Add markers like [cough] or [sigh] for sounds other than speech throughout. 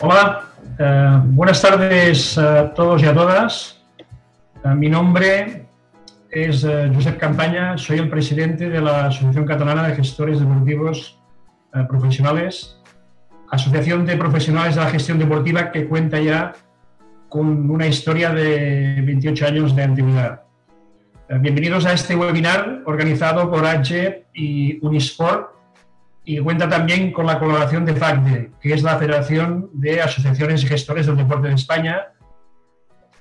Hola, eh, buenas tardes a todos y a todas. Eh, mi nombre es eh, Josep Campaña, soy el presidente de la Asociación Catalana de Gestores Deportivos Profesionales, asociación de profesionales de la gestión deportiva que cuenta ya con una historia de 28 años de antigüedad. bienvenidos a este webinar organizado por AGE y Unisport y cuenta también con la colaboración de FACDE, que es la Federación de Asociaciones y Gestores del Deporte de España,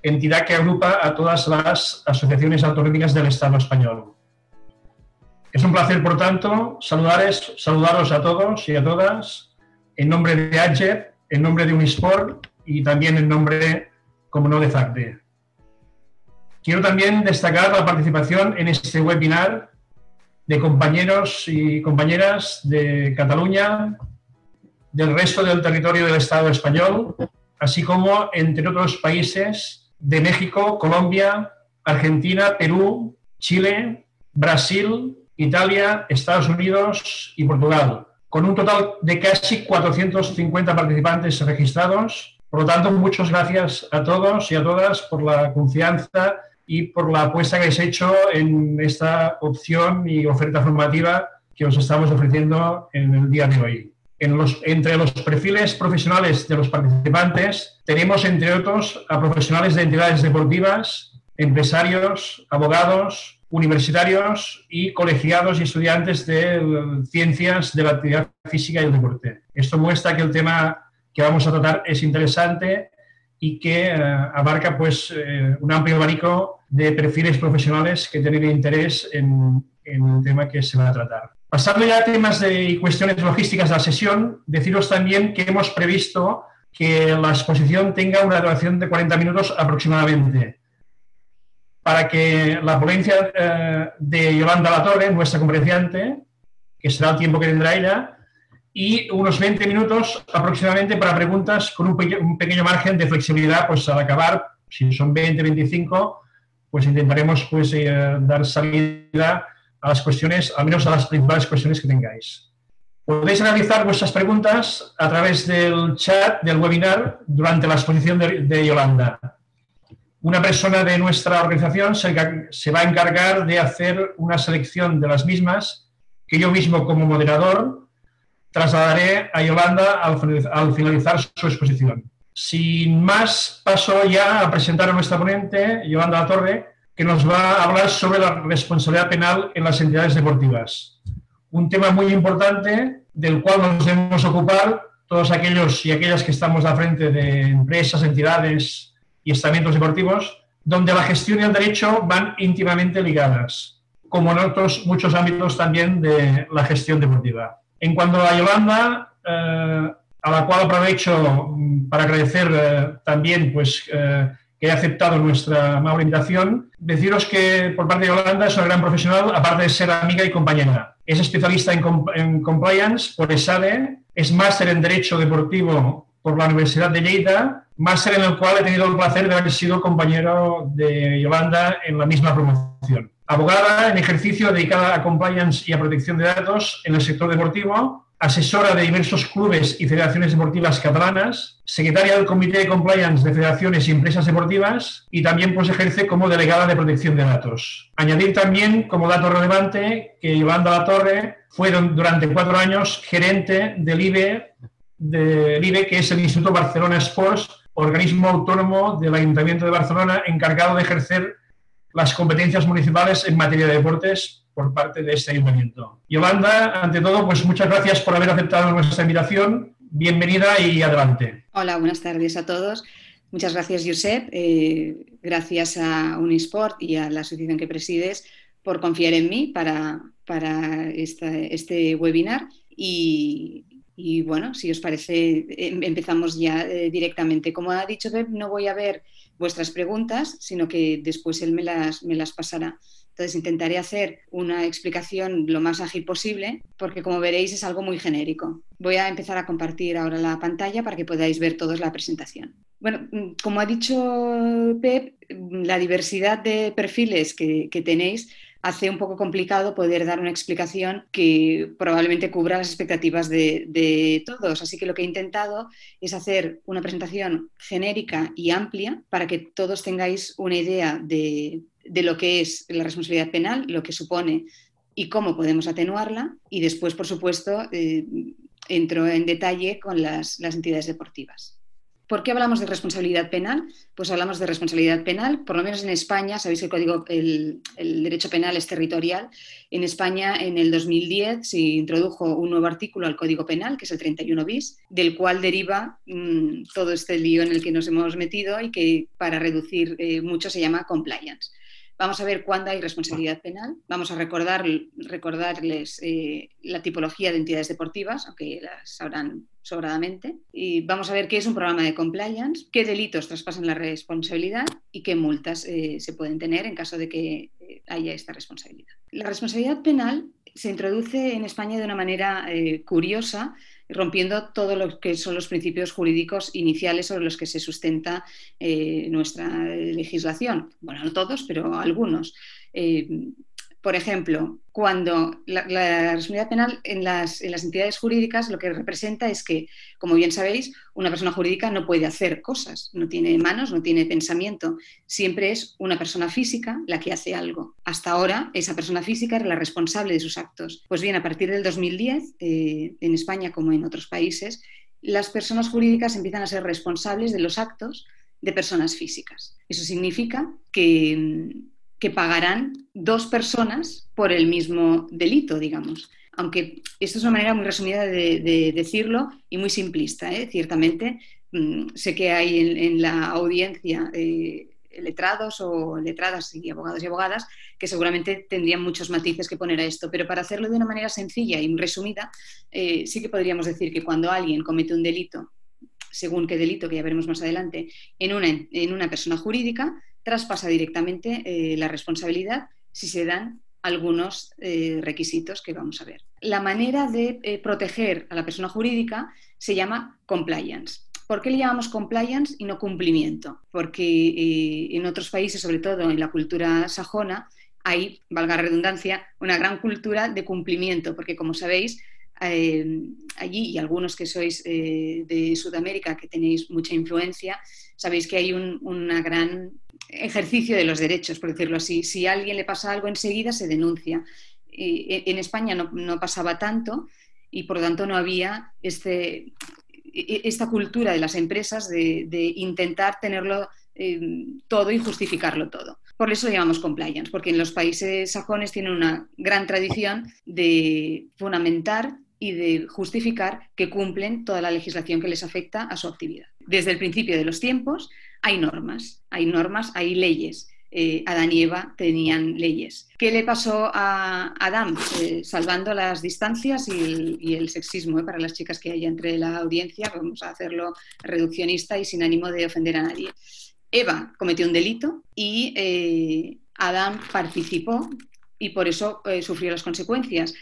entidad que agrupa a todas las asociaciones autonómicas del Estado español. Es un placer, por tanto, saludaros, saludaros a todos y a todas en nombre de AGEP, en nombre de Unisport y también en nombre, como no, de FACDE. Quiero también destacar la participación en este webinar de compañeros y compañeras de Cataluña, del resto del territorio del Estado español, así como entre otros países de México, Colombia, Argentina, Perú, Chile, Brasil, Italia, Estados Unidos y Portugal, con un total de casi 450 participantes registrados. Por lo tanto, muchas gracias a todos y a todas por la confianza y por la apuesta que habéis hecho en esta opción y oferta formativa que os estamos ofreciendo en el día de hoy. Entre los perfiles profesionales de los participantes tenemos, entre otros, a profesionales de entidades deportivas, empresarios, abogados, universitarios y colegiados y estudiantes de ciencias de la actividad física y el deporte. Esto muestra que el tema que vamos a tratar es interesante y que eh, abarca pues, eh, un amplio abanico de perfiles profesionales que tienen interés en, el tema que se va a tratar. Pasando ya a temas de, y cuestiones logísticas de la sesión, deciros también que hemos previsto que la exposición tenga una duración de 40 minutos aproximadamente, para que la ponencia eh, de Yolanda Latorre, nuestra conferenciante, que será el tiempo que tendrá ella, y unos 20 minutos aproximadamente para preguntas con un, pequeño margen de flexibilidad, pues al acabar, si son 20, 25, pues intentaremos pues, eh, dar salida a las cuestiones, al menos a las principales cuestiones que tengáis. Podéis realizar vuestras preguntas a través del chat del webinar durante la exposición de, Yolanda. Una persona de nuestra organización se, se va a encargar de hacer una selección de las mismas, que yo mismo como moderador trasladaré a Yolanda al, finalizar su exposición. Sin más, paso ya a presentar a nuestra ponente, Yolanda La Torre, que nos va a hablar sobre la responsabilidad penal en las entidades deportivas. Un tema muy importante del cual nos debemos ocupar todos aquellos y aquellas que estamos a frente de empresas, entidades y estamentos deportivos, donde la gestión y el derecho van íntimamente ligadas, como en otros muchos ámbitos también de la gestión deportiva. En cuanto a Yolanda, eh, a la cual aprovecho mm, para agradecer eh, también pues, eh, que haya aceptado nuestra amable invitación, deciros que por parte de Yolanda es una gran profesional, aparte de ser amiga y compañera. Es especialista en, compliance por ESADE, es máster en Derecho Deportivo por la Universidad de Lleida, máster en el cual he tenido el placer de haber sido compañero de Yolanda en la misma promoción abogada en ejercicio dedicada a compliance y a protección de datos en el sector deportivo, asesora de diversos clubes y federaciones deportivas catalanas, secretaria del Comité de Compliance de Federaciones y Empresas Deportivas y también pues, ejerce como delegada de protección de datos. Añadir también como dato relevante que Yolanda La Torre fue durante cuatro años gerente del IBE, del IBE que es el Instituto Barcelona Sports, organismo autónomo del Ayuntamiento de Barcelona encargado de ejercer las competencias municipales en materia de deportes por parte de este ayuntamiento. Yolanda, ante todo, pues muchas gracias por haber aceptado nuestra invitación. Bienvenida y adelante. Hola, buenas tardes a todos. Muchas gracias, Josep. Eh, gracias a Unisport y a la asociación que presides por confiar en mí para, para este webinar. Y, bueno, si os parece, em, empezamos ya eh, directamente. Como ha dicho Beb, no voy a ver vuestras preguntas, sino que después él me las, me las pasará. Entonces intentaré hacer una explicación lo más ágil posible, porque como veréis es algo muy genérico. Voy a empezar a compartir ahora la pantalla para que podáis ver todos la presentación. Bueno, mm, como ha dicho Pep, mm, la diversidad de perfiles que, tenéis hace un poco complicado poder dar una explicación que probablemente cubra las expectativas de, todos. Así que lo que he intentado es hacer una presentación genérica y amplia para que todos tengáis una idea de, lo que es la responsabilidad penal, lo que supone y cómo podemos atenuarla. Y después, por supuesto, eh, entro en detalle con las entidades deportivas. ¿Por qué hablamos de responsabilidad penal? Pues hablamos de responsabilidad penal, por lo menos en España, sabéis que el, código, el, derecho penal es territorial. En España, en el 2010, se introdujo un nuevo artículo al Código Penal, que es el 31 bis, del cual deriva mm, todo este lío en el que nos hemos metido y que para reducir eh, mucho se llama compliance. Vamos a ver cuándo hay responsabilidad penal. Vamos a recordar, recordarles eh, la tipología de entidades deportivas, aunque las sabrán sobradamente. Y vamos a ver qué es un programa de compliance, qué delitos traspasan la responsabilidad y qué multas eh, se pueden tener en caso de que eh, haya esta responsabilidad. La responsabilidad penal se introduce en España de una manera curiosa rompiendo todo lo que son los principios jurídicos iniciales sobre los que se sustenta eh, nuestra legislación. Bueno, no todos, pero algunos. Eh, por ejemplo, cuando la, responsabilidad penal en las, entidades jurídicas lo que representa es que, como bien sabéis, una persona jurídica no puede hacer cosas, no tiene manos, no tiene pensamiento, siempre es una persona física la que hace algo. Hasta ahora, esa persona física era la responsable de sus actos. Pues bien, a partir del 2010, eh, en España como en otros países, las personas jurídicas empiezan a ser responsables de los actos de personas físicas. Eso significa que que pagarán dos personas por el mismo delito, digamos. Aunque esto es una manera muy resumida de, decirlo y muy simplista, ¿eh? ciertamente. Mm, sé que hay en, la audiencia eh, letrados o letradas y abogados y abogadas que seguramente tendrían muchos matices que poner a esto, pero para hacerlo de una manera sencilla y resumida, eh, sí que podríamos decir que cuando alguien comete un delito, según qué delito, que ya veremos más adelante, en una, en una persona jurídica, traspasa directamente eh, la responsabilidad si se dan algunos eh, requisitos que vamos a ver. La manera de eh, proteger a la persona jurídica se llama compliance. ¿Por qué le llamamos compliance y no cumplimiento? Porque en otros países, sobre todo en la cultura sajona, hay, valga la redundancia, una gran cultura de cumplimiento, porque como sabéis, allí y algunos que sois de Sudamérica, que tenéis mucha influencia, sabéis que hay un una gran ejercicio de los derechos, por decirlo así. Si a alguien le pasa algo enseguida, se denuncia. E, en España no, pasaba tanto y por lo tanto no había este, e, esta cultura de las empresas de, intentar tenerlo eh, todo y justificarlo todo. Por eso lo llamamos compliance, porque en los países sajones tienen una gran tradición de fundamentar y de justificar que cumplen toda la legislación que les afecta a su actividad. Desde el principio de los tiempos hay normas, hay normas, hay leyes. Eh, Adán y Eva tenían leyes. ¿Qué le pasó a Adán? Eh, salvando las distancias y el, sexismo eh, para las chicas que hay entre la audiencia, vamos a hacerlo reduccionista y sin ánimo de ofender a nadie. Eva cometió un delito y Adán participó y por eso sufrió las consecuencias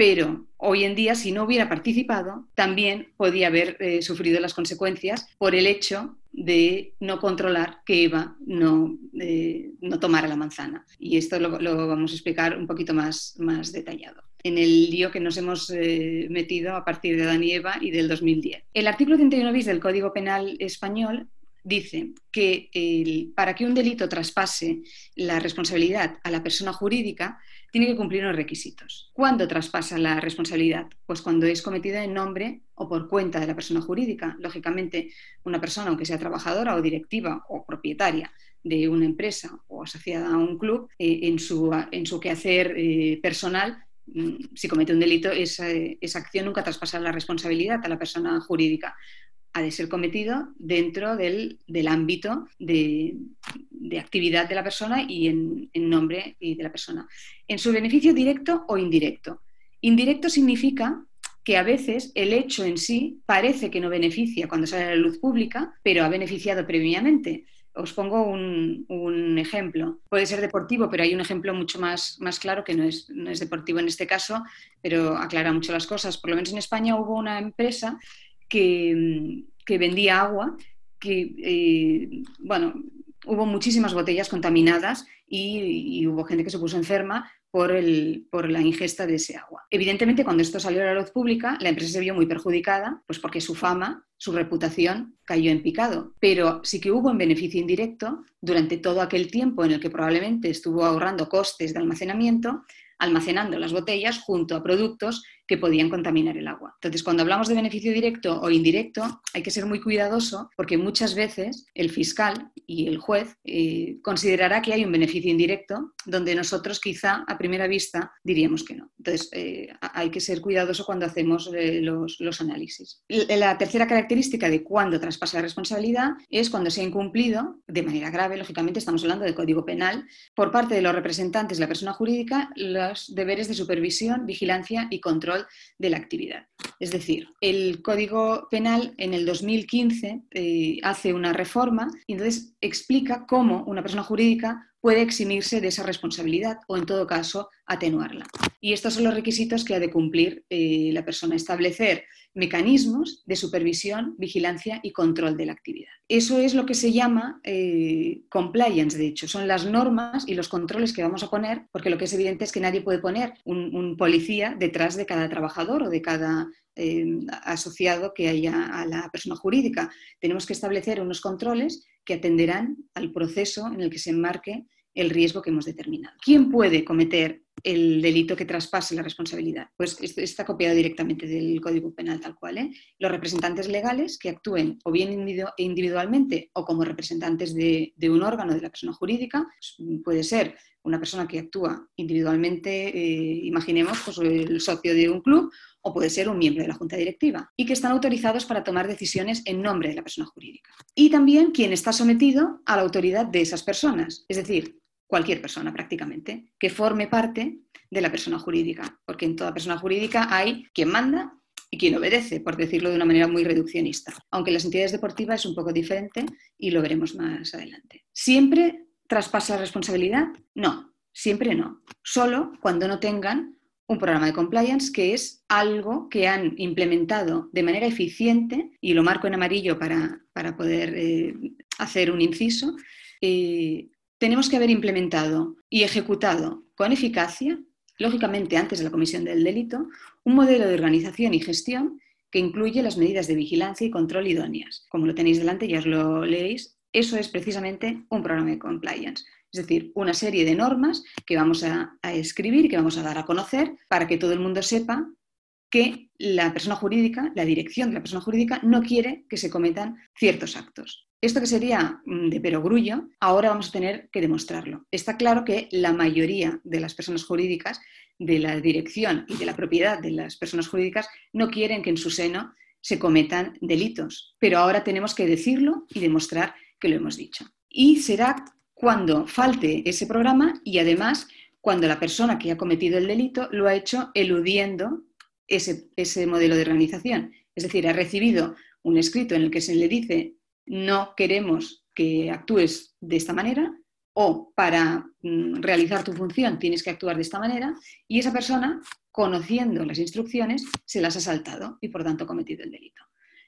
pero hoy en día, si no hubiera participado, también podía haber eh, sufrido las consecuencias por el hecho de no controlar que Eva no, eh, no tomara la manzana. Y esto lo, vamos a explicar un poquito más, más detallado en el lío que nos hemos eh, metido a partir de Adán y Eva y del 2010. El artículo 31 bis del Código Penal español dice que para que un delito traspase la responsabilidad a la persona jurídica, tiene que cumplir unos requisitos. ¿Cuándo traspasa la responsabilidad? Pues cuando es cometida en nombre o por cuenta de la persona jurídica. Lógicamente, una persona, aunque sea trabajadora o directiva o propietaria de una empresa o asociada a un club, eh, en, su, en su quehacer eh, personal mm, si comete un delito, esa, esa, acción nunca traspasa la responsabilidad a la persona jurídica ha de ser cometido dentro del, ámbito de, actividad de la persona y en, nombre de la persona. En su beneficio directo o indirecto. Indirecto significa que a veces el hecho en sí parece que no beneficia cuando sale a la luz pública, pero ha beneficiado previamente. Os pongo un, ejemplo. Puede ser deportivo, pero hay un ejemplo mucho más, más claro que no es, no es deportivo en este caso, pero aclara mucho las cosas. Por lo menos en España hubo una empresa que, vendía agua, que, eh, bueno, hubo muchísimas botellas contaminadas y, hubo gente que se puso enferma por, el, por, la ingesta de ese agua. Evidentemente, cuando esto salió a la luz pública, la empresa se vio muy perjudicada, pues porque su fama, su reputación cayó en picado. Pero sí que hubo un beneficio indirecto durante todo aquel tiempo en el que probablemente estuvo ahorrando costes de almacenamiento, almacenando las botellas junto a productos que podían contaminar el agua. Entonces, cuando hablamos de beneficio directo o indirecto, hay que ser muy cuidadoso porque muchas veces el fiscal y el juez eh, considerará que hay un beneficio indirecto donde nosotros quizá a primera vista diríamos que no. Entonces, eh, hay que ser cuidadoso cuando hacemos eh, los, los, análisis. La tercera característica de cuando traspasa la responsabilidad es cuando se ha incumplido de manera grave, lógicamente estamos hablando del Código Penal, por parte de los representantes de la persona jurídica, los deberes de supervisión, vigilancia y control de la actividad. Es decir, el Código Penal en el 2015 eh, hace una reforma y entonces explica cómo una persona jurídica puede eximirse de esa responsabilidad o, en todo caso, atenuarla. Y estos son los requisitos que ha de cumplir eh, la persona, establecer mecanismos de supervisión, vigilancia y control de la actividad. Eso es lo que se llama eh, compliance, de hecho, son las normas y los controles que vamos a poner, porque lo que es evidente es que nadie puede poner un, policía detrás de cada trabajador o de cada eh, asociado que haya a la persona jurídica. Tenemos que establecer unos controles que atenderán al proceso en el que se enmarque el riesgo que hemos determinado. ¿Quién puede cometer el delito que traspase la responsabilidad? Pues está copiado directamente del Código Penal tal cual. ¿eh? Los representantes legales que actúen o bien individualmente o como representantes de, un órgano de la persona jurídica, pues, puede ser una persona que actúa individualmente, eh, imaginemos, pues el socio de un club, o puede ser un miembro de la junta directiva, y que están autorizados para tomar decisiones en nombre de la persona jurídica. Y también quien está sometido a la autoridad de esas personas, es decir, cualquier persona prácticamente, que forme parte de la persona jurídica, porque en toda persona jurídica hay quien manda y quien obedece, por decirlo de una manera muy reduccionista. Aunque en las entidades deportivas es un poco diferente y lo veremos más adelante. ¿Siempre traspasa responsabilidad? No, siempre no. Solo cuando no tengan un programa de compliance que es algo que han implementado de manera eficiente, y lo marco en amarillo para, poder eh, hacer un inciso, eh, tenemos que haber implementado y ejecutado con eficacia, lógicamente antes de la comisión del delito, un modelo de organización y gestión que incluye las medidas de vigilancia y control idóneas. Como lo tenéis delante, ya os lo leéis, eso es precisamente un programa de compliance. Es decir, una serie de normas que vamos a, a escribir que vamos a dar a conocer para que todo el mundo sepa que la persona jurídica, la dirección de la persona jurídica, no quiere que se cometan ciertos actos. Esto que sería mm, de perogrullo, ahora vamos a tener que demostrarlo. Está claro que la mayoría de las personas jurídicas, de la dirección y de la propiedad de las personas jurídicas, no quieren que en su seno se cometan delitos. Pero ahora tenemos que decirlo y demostrar que lo hemos dicho. Y será cuando falte ese programa y además cuando la persona que ha cometido el delito lo ha hecho eludiendo ese, ese modelo de organización. Es decir, ha recibido un escrito en el que se le dice no queremos que actúes de esta manera o para mm, realizar tu función tienes que actuar de esta manera y esa persona, conociendo las instrucciones, se las ha saltado y por tanto cometido el delito.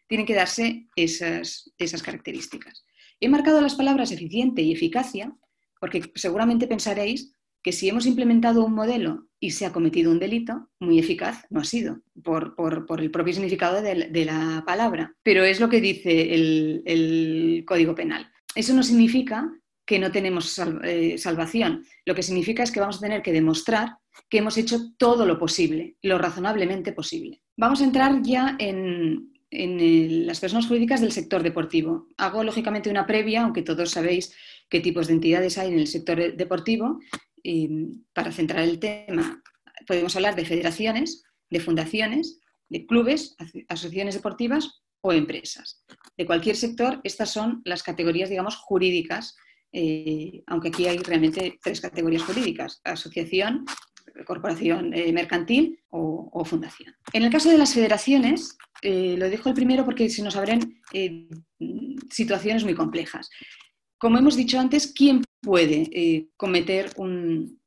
Tienen que darse esas, esas características. He marcado las palabras eficiente y eficacia porque seguramente pensaréis que si hemos implementado un modelo y se ha cometido un delito, muy eficaz no ha sido, por, el propio significado de, la palabra. Pero es lo que dice el, Código Penal. Eso no significa que no tenemos eh, salvación. Lo que significa es que vamos a tener que demostrar que hemos hecho todo lo posible, lo razonablemente posible. Vamos a entrar ya en, las personas jurídicas del sector deportivo. Hago lógicamente una previa, aunque todos sabéis qué tipos de entidades hay en el sector deportivo, para centrar el tema, podemos hablar de federaciones, de fundaciones, de clubes, asociaciones deportivas o empresas. De cualquier sector, estas son las categorías, digamos, jurídicas, eh, aunque aquí hay realmente tres categorías jurídicas, asociación, corporación eh, mercantil o, fundación. En el caso de las federaciones, eh, lo dejo el primero porque se nos abren situaciones muy complejas. Como hemos dicho antes, ¿quién puede eh, cometer un,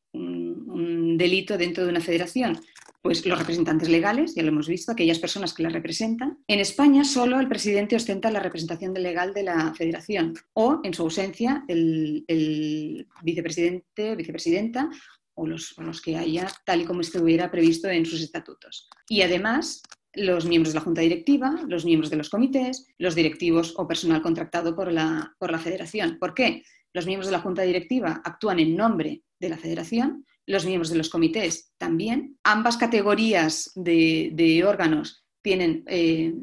delito dentro de una federación? Pues los representantes legales, ya lo hemos visto, aquellas personas que la representan. En España solo el presidente ostenta la representación legal de la federación o, en su ausencia, el, el vicepresidente, vicepresidenta o los, que haya, tal y como estuviera previsto en sus estatutos. Y además, los miembros de la junta directiva, los miembros de los comités, los directivos o personal contratado por la, por la federación. ¿Por qué? Los miembros de la junta directiva actúan en nombre de la federación, los miembros de los comités también. Ambas categorías de, órganos tienen eh,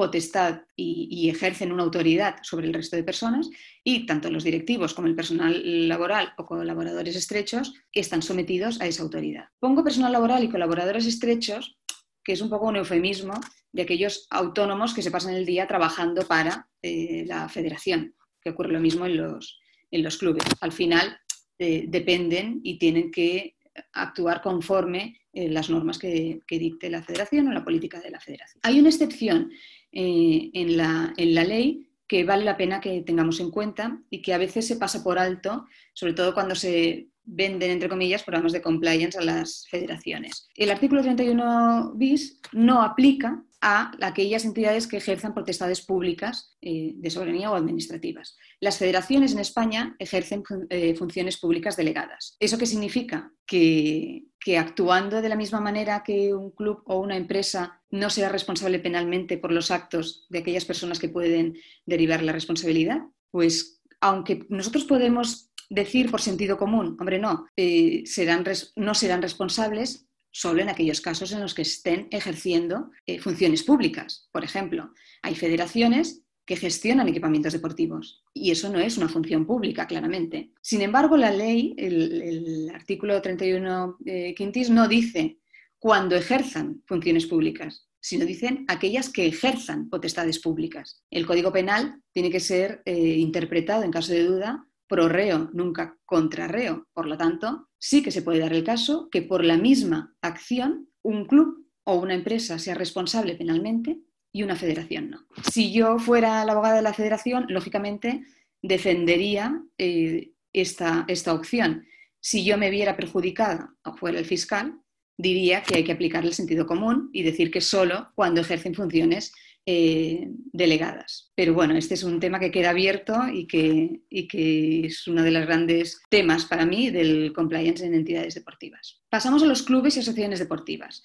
potestad y, ejercen una autoridad sobre el resto de personas y tanto los directivos como el personal laboral o colaboradores estrechos están sometidos a esa autoridad. Pongo personal laboral y colaboradores estrechos, que es un poco un eufemismo de aquellos autónomos que se pasan el día trabajando para eh, la federación, que ocurre lo mismo en los, en los clubes. Al final eh, dependen y tienen que actuar conforme las normas que, dicte la federación o la política de la federación. Hay una excepción eh, en, la, en la ley que vale la pena que tengamos en cuenta y que a veces se pasa por alto, sobre todo cuando se venden, entre comillas, programas de compliance a las federaciones. El artículo 31 bis no aplica a aquellas entidades que ejerzan potestades públicas eh, de soberanía o administrativas. Las federaciones en España ejercen eh, funciones públicas delegadas. ¿Eso qué significa? Que, que, actuando de la misma manera que un club o una empresa no sea responsable penalmente por los actos de aquellas personas que pueden derivar la responsabilidad. Pues aunque nosotros podemos decir por sentido común, hombre, no, eh, serán, no serán responsables solo en aquellos casos en los que estén ejerciendo eh, funciones públicas. Por ejemplo, hay federaciones que gestionan equipamientos deportivos y eso no es una función pública, claramente. Sin embargo, la ley, el, artículo 31 eh, quintis, no dice cuando ejerzan funciones públicas, sino dicen aquellas que ejerzan potestades públicas. El Código Penal tiene que ser eh, interpretado, en caso de duda, pro reo, nunca contra reo. Por lo tanto, sí que se puede dar el caso que por la misma acción un club o una empresa sea responsable penalmente y una federación no. Si yo fuera la abogada de la federación, lógicamente defendería eh, esta, esta opción. Si yo me viera perjudicada o fuera el fiscal, diría que hay que aplicar el sentido común y decir que solo cuando ejercen funciones eh, delegadas. Pero bueno, este es un tema que queda abierto y que, y que es uno de los grandes temas para mí del compliance en entidades deportivas. Pasamos a los clubes y asociaciones deportivas.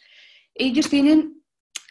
Ellos tienen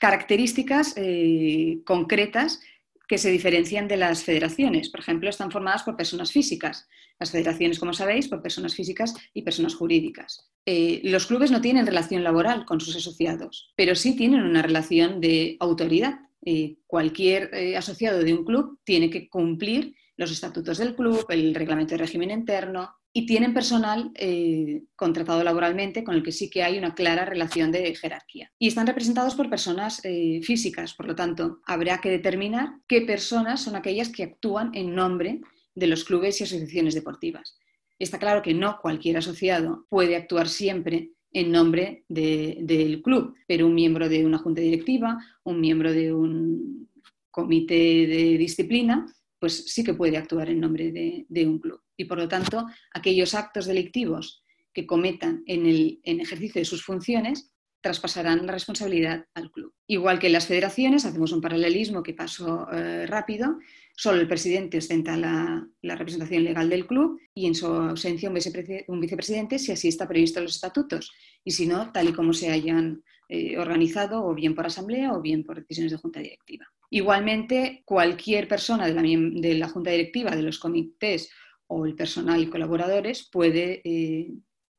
características eh, concretas que se diferencian de las federaciones. Por ejemplo, están formadas por personas físicas. Las federaciones, como sabéis, por personas físicas y personas jurídicas. Eh, los clubes no tienen relación laboral con sus asociados, pero sí tienen una relación de autoridad. Eh, cualquier eh, asociado de un club tiene que cumplir los estatutos del club, el reglamento de régimen interno y tienen personal eh, contratado laboralmente con el que sí que hay una clara relación de jerarquía. Y están representados por personas físicas, por lo tanto, habrá que determinar qué personas son aquellas que actúan en nombre de los clubes y asociaciones deportivas. Está claro que no cualquier asociado puede actuar siempre en nombre del club, pero un miembro de una junta directiva, un miembro de un comité de disciplina, pues sí que puede actuar en nombre de, un club. Y por lo tanto, aquellos actos delictivos que cometan en el en ejercicio de sus funciones traspasarán la responsabilidad al club. Igual que en las federaciones, hacemos un paralelismo que paso eh, rápido, solo el presidente ostenta la, representación legal del club y en su ausencia un, vicepresidente si así está previsto en los estatutos y si no, tal y como se hayan eh, organizado o bien por asamblea o bien por decisiones de junta directiva. Igualmente, cualquier persona de la, junta directiva, de los comités o el personal y colaboradores puede, eh,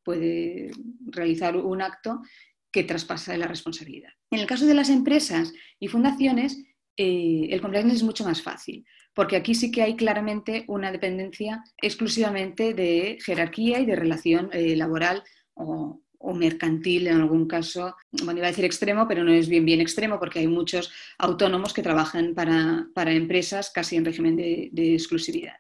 puede realizar un acto que traspasa la responsabilidad. En el caso de las empresas y fundaciones, eh, el compliance es mucho más fácil, porque aquí sí que hay claramente una dependencia exclusivamente de jerarquía y de relación eh, laboral o, mercantil en algún caso, bueno, iba a decir extremo, pero no es bien bien extremo porque hay muchos autónomos que trabajan para, empresas casi en régimen de exclusividad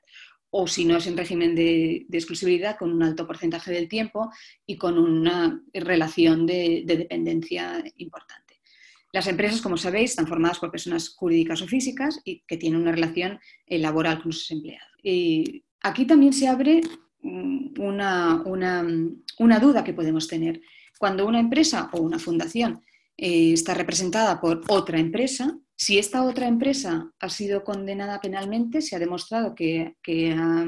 o si no es en régimen de, exclusividad, con un alto porcentaje del tiempo y con una relación de, dependencia importante. Las empresas, como sabéis, están formadas por personas jurídicas o físicas y que tienen una relación eh, laboral con sus empleados. Y aquí también se abre mm, una, una, duda que podemos tener. Cuando una empresa o una fundación eh, está representada por otra empresa, si esta otra empresa ha sido condenada penalmente, se ha demostrado que, ha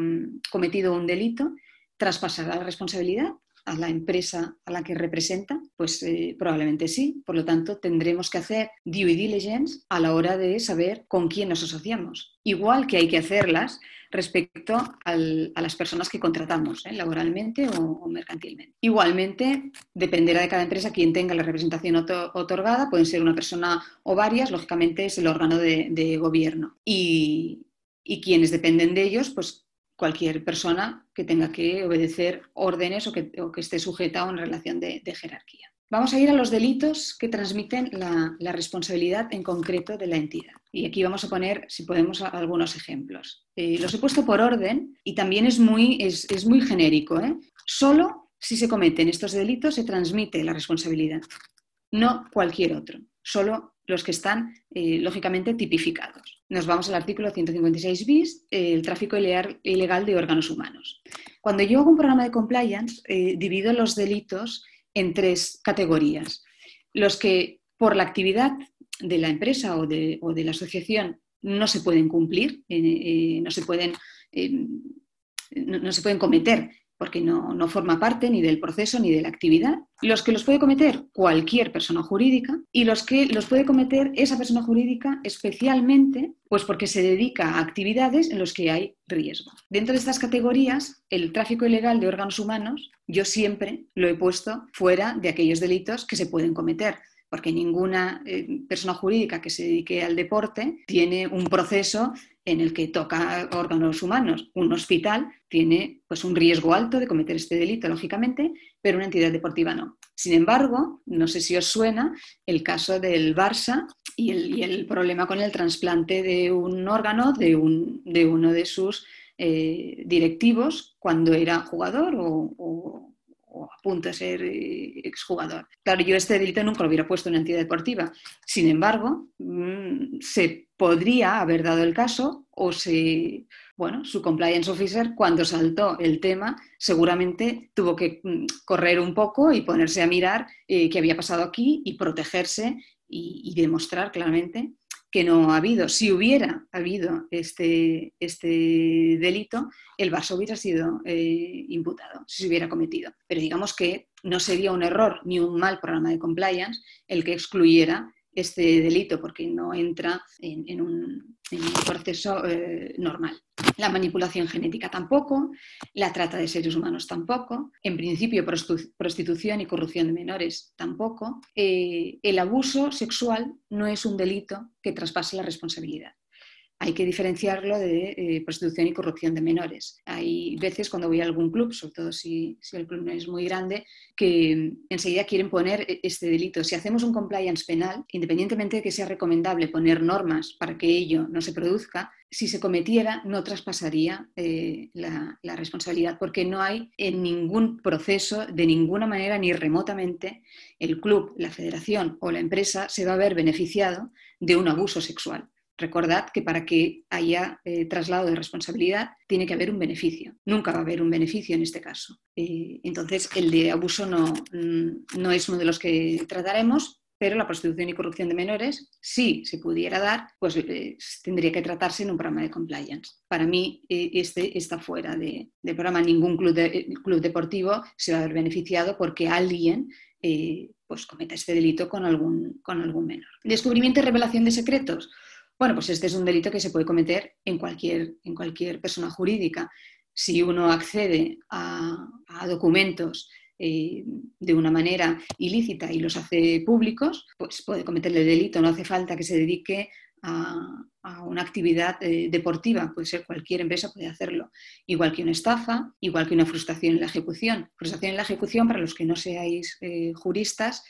cometido un delito, traspasará la responsabilidad a la empresa a la que representa? Pues eh, probablemente sí. Por lo tanto, tendremos que hacer due diligence a la hora de saber con quién nos asociamos. Igual que hay que hacerlas respecto a las personas que contratamos, ¿eh? laboralmente o, mercantilmente. Igualmente, dependerá de cada empresa quien tenga la representación otorgada, pueden ser una persona o varias, lógicamente es el órgano de, gobierno. Y, quienes dependen de ellos, pues cualquier persona que tenga que obedecer órdenes o que, esté sujeta a una relación de jerarquía. Vamos a ir a los delitos que transmiten la, responsabilidad en concreto de la entidad. Y aquí vamos a poner, si podemos, algunos ejemplos. Eh, los he puesto por orden y también es muy, es, muy genérico. ¿eh? Solo si se cometen estos delitos se transmite la responsabilidad, no cualquier otro, solo los que están eh, lógicamente tipificados. Nos vamos al artículo 156 bis, el tráfico ilegal, de órganos humanos. Cuando yo hago un programa de compliance, divido los delitos en tres categorías. Los que por la actividad de la empresa o de, la asociación no se pueden cumplir, eh, eh, no, se pueden, eh, no, se pueden cometer porque no, no, forma parte ni del proceso ni de la actividad. Los que los puede cometer cualquier persona jurídica y los que los puede cometer esa persona jurídica especialmente pues porque se dedica a actividades en las que hay riesgo. Dentro de estas categorías, el tráfico ilegal de órganos humanos yo siempre lo he puesto fuera de aquellos delitos que se pueden cometer porque ninguna eh, persona jurídica que se dedique al deporte tiene un proceso en el que toca órganos humanos. Un hospital tiene pues, un riesgo alto de cometer este delito, lógicamente, pero una entidad deportiva no. Sin embargo, no sé si os suena el caso del Barça y el, problema con el trasplante de un órgano de, uno de sus eh, directivos cuando era jugador o a punto de ser eh, exjugador. Claro, yo este delito nunca lo hubiera puesto en una entidad deportiva. Sin embargo, mm, se podría haber dado el caso o se, bueno, su compliance officer cuando saltó el tema seguramente tuvo que mm, correr un poco y ponerse a mirar eh, qué había pasado aquí y protegerse y demostrar claramente que no ha habido. Si hubiera habido este, este delito, el Barça hubiera sido eh, imputado, si se hubiera cometido. Pero digamos que no sería un error ni un mal programa de compliance el que excluyera este delito porque no entra en, un, proceso eh, normal. La manipulación genética tampoco, la trata de seres humanos tampoco, en principio prostitución y corrupción de menores tampoco. Eh, el abuso sexual no es un delito que traspase la responsabilidad hay que diferenciarlo de eh, prostitución y corrupción de menores. Hay veces cuando voy a algún club, sobre todo si, el club no es muy grande, que enseguida quieren poner e, este delito. Si hacemos un compliance penal, independientemente de que sea recomendable poner normas para que ello no se produzca, si se cometiera no traspasaría eh, la, la responsabilidad porque no hay en ningún proceso, de ninguna manera ni remotamente, el club, la federación o la empresa se va a ver beneficiado de un abuso sexual. Recordad que para que haya eh, traslado de responsabilidad tiene que haber un beneficio. Nunca va a haber un beneficio en este caso. Eh, entonces, el de abuso no, mm, no es uno de los que trataremos, pero la prostitución y corrupción de menores, si se pudiera dar, pues eh, tendría que tratarse en un programa de compliance. Para mí, este está fuera de, programa. Ningún club, club, deportivo se va a ver beneficiado porque alguien pues cometa este delito con algún, con algún menor. Descubrimiento y revelación de secretos. Bueno, pues este es un delito que se puede cometer en cualquier, en cualquier persona jurídica. Si uno accede a, documentos eh, de una manera ilícita y los hace públicos, pues puede cometer el delito. No hace falta que se dedique a, una actividad eh, deportiva, puede ser cualquier empresa, puede hacerlo. Igual que una estafa, igual que una frustración en la ejecución. Frustración en la ejecución, para los que no seáis eh, juristas,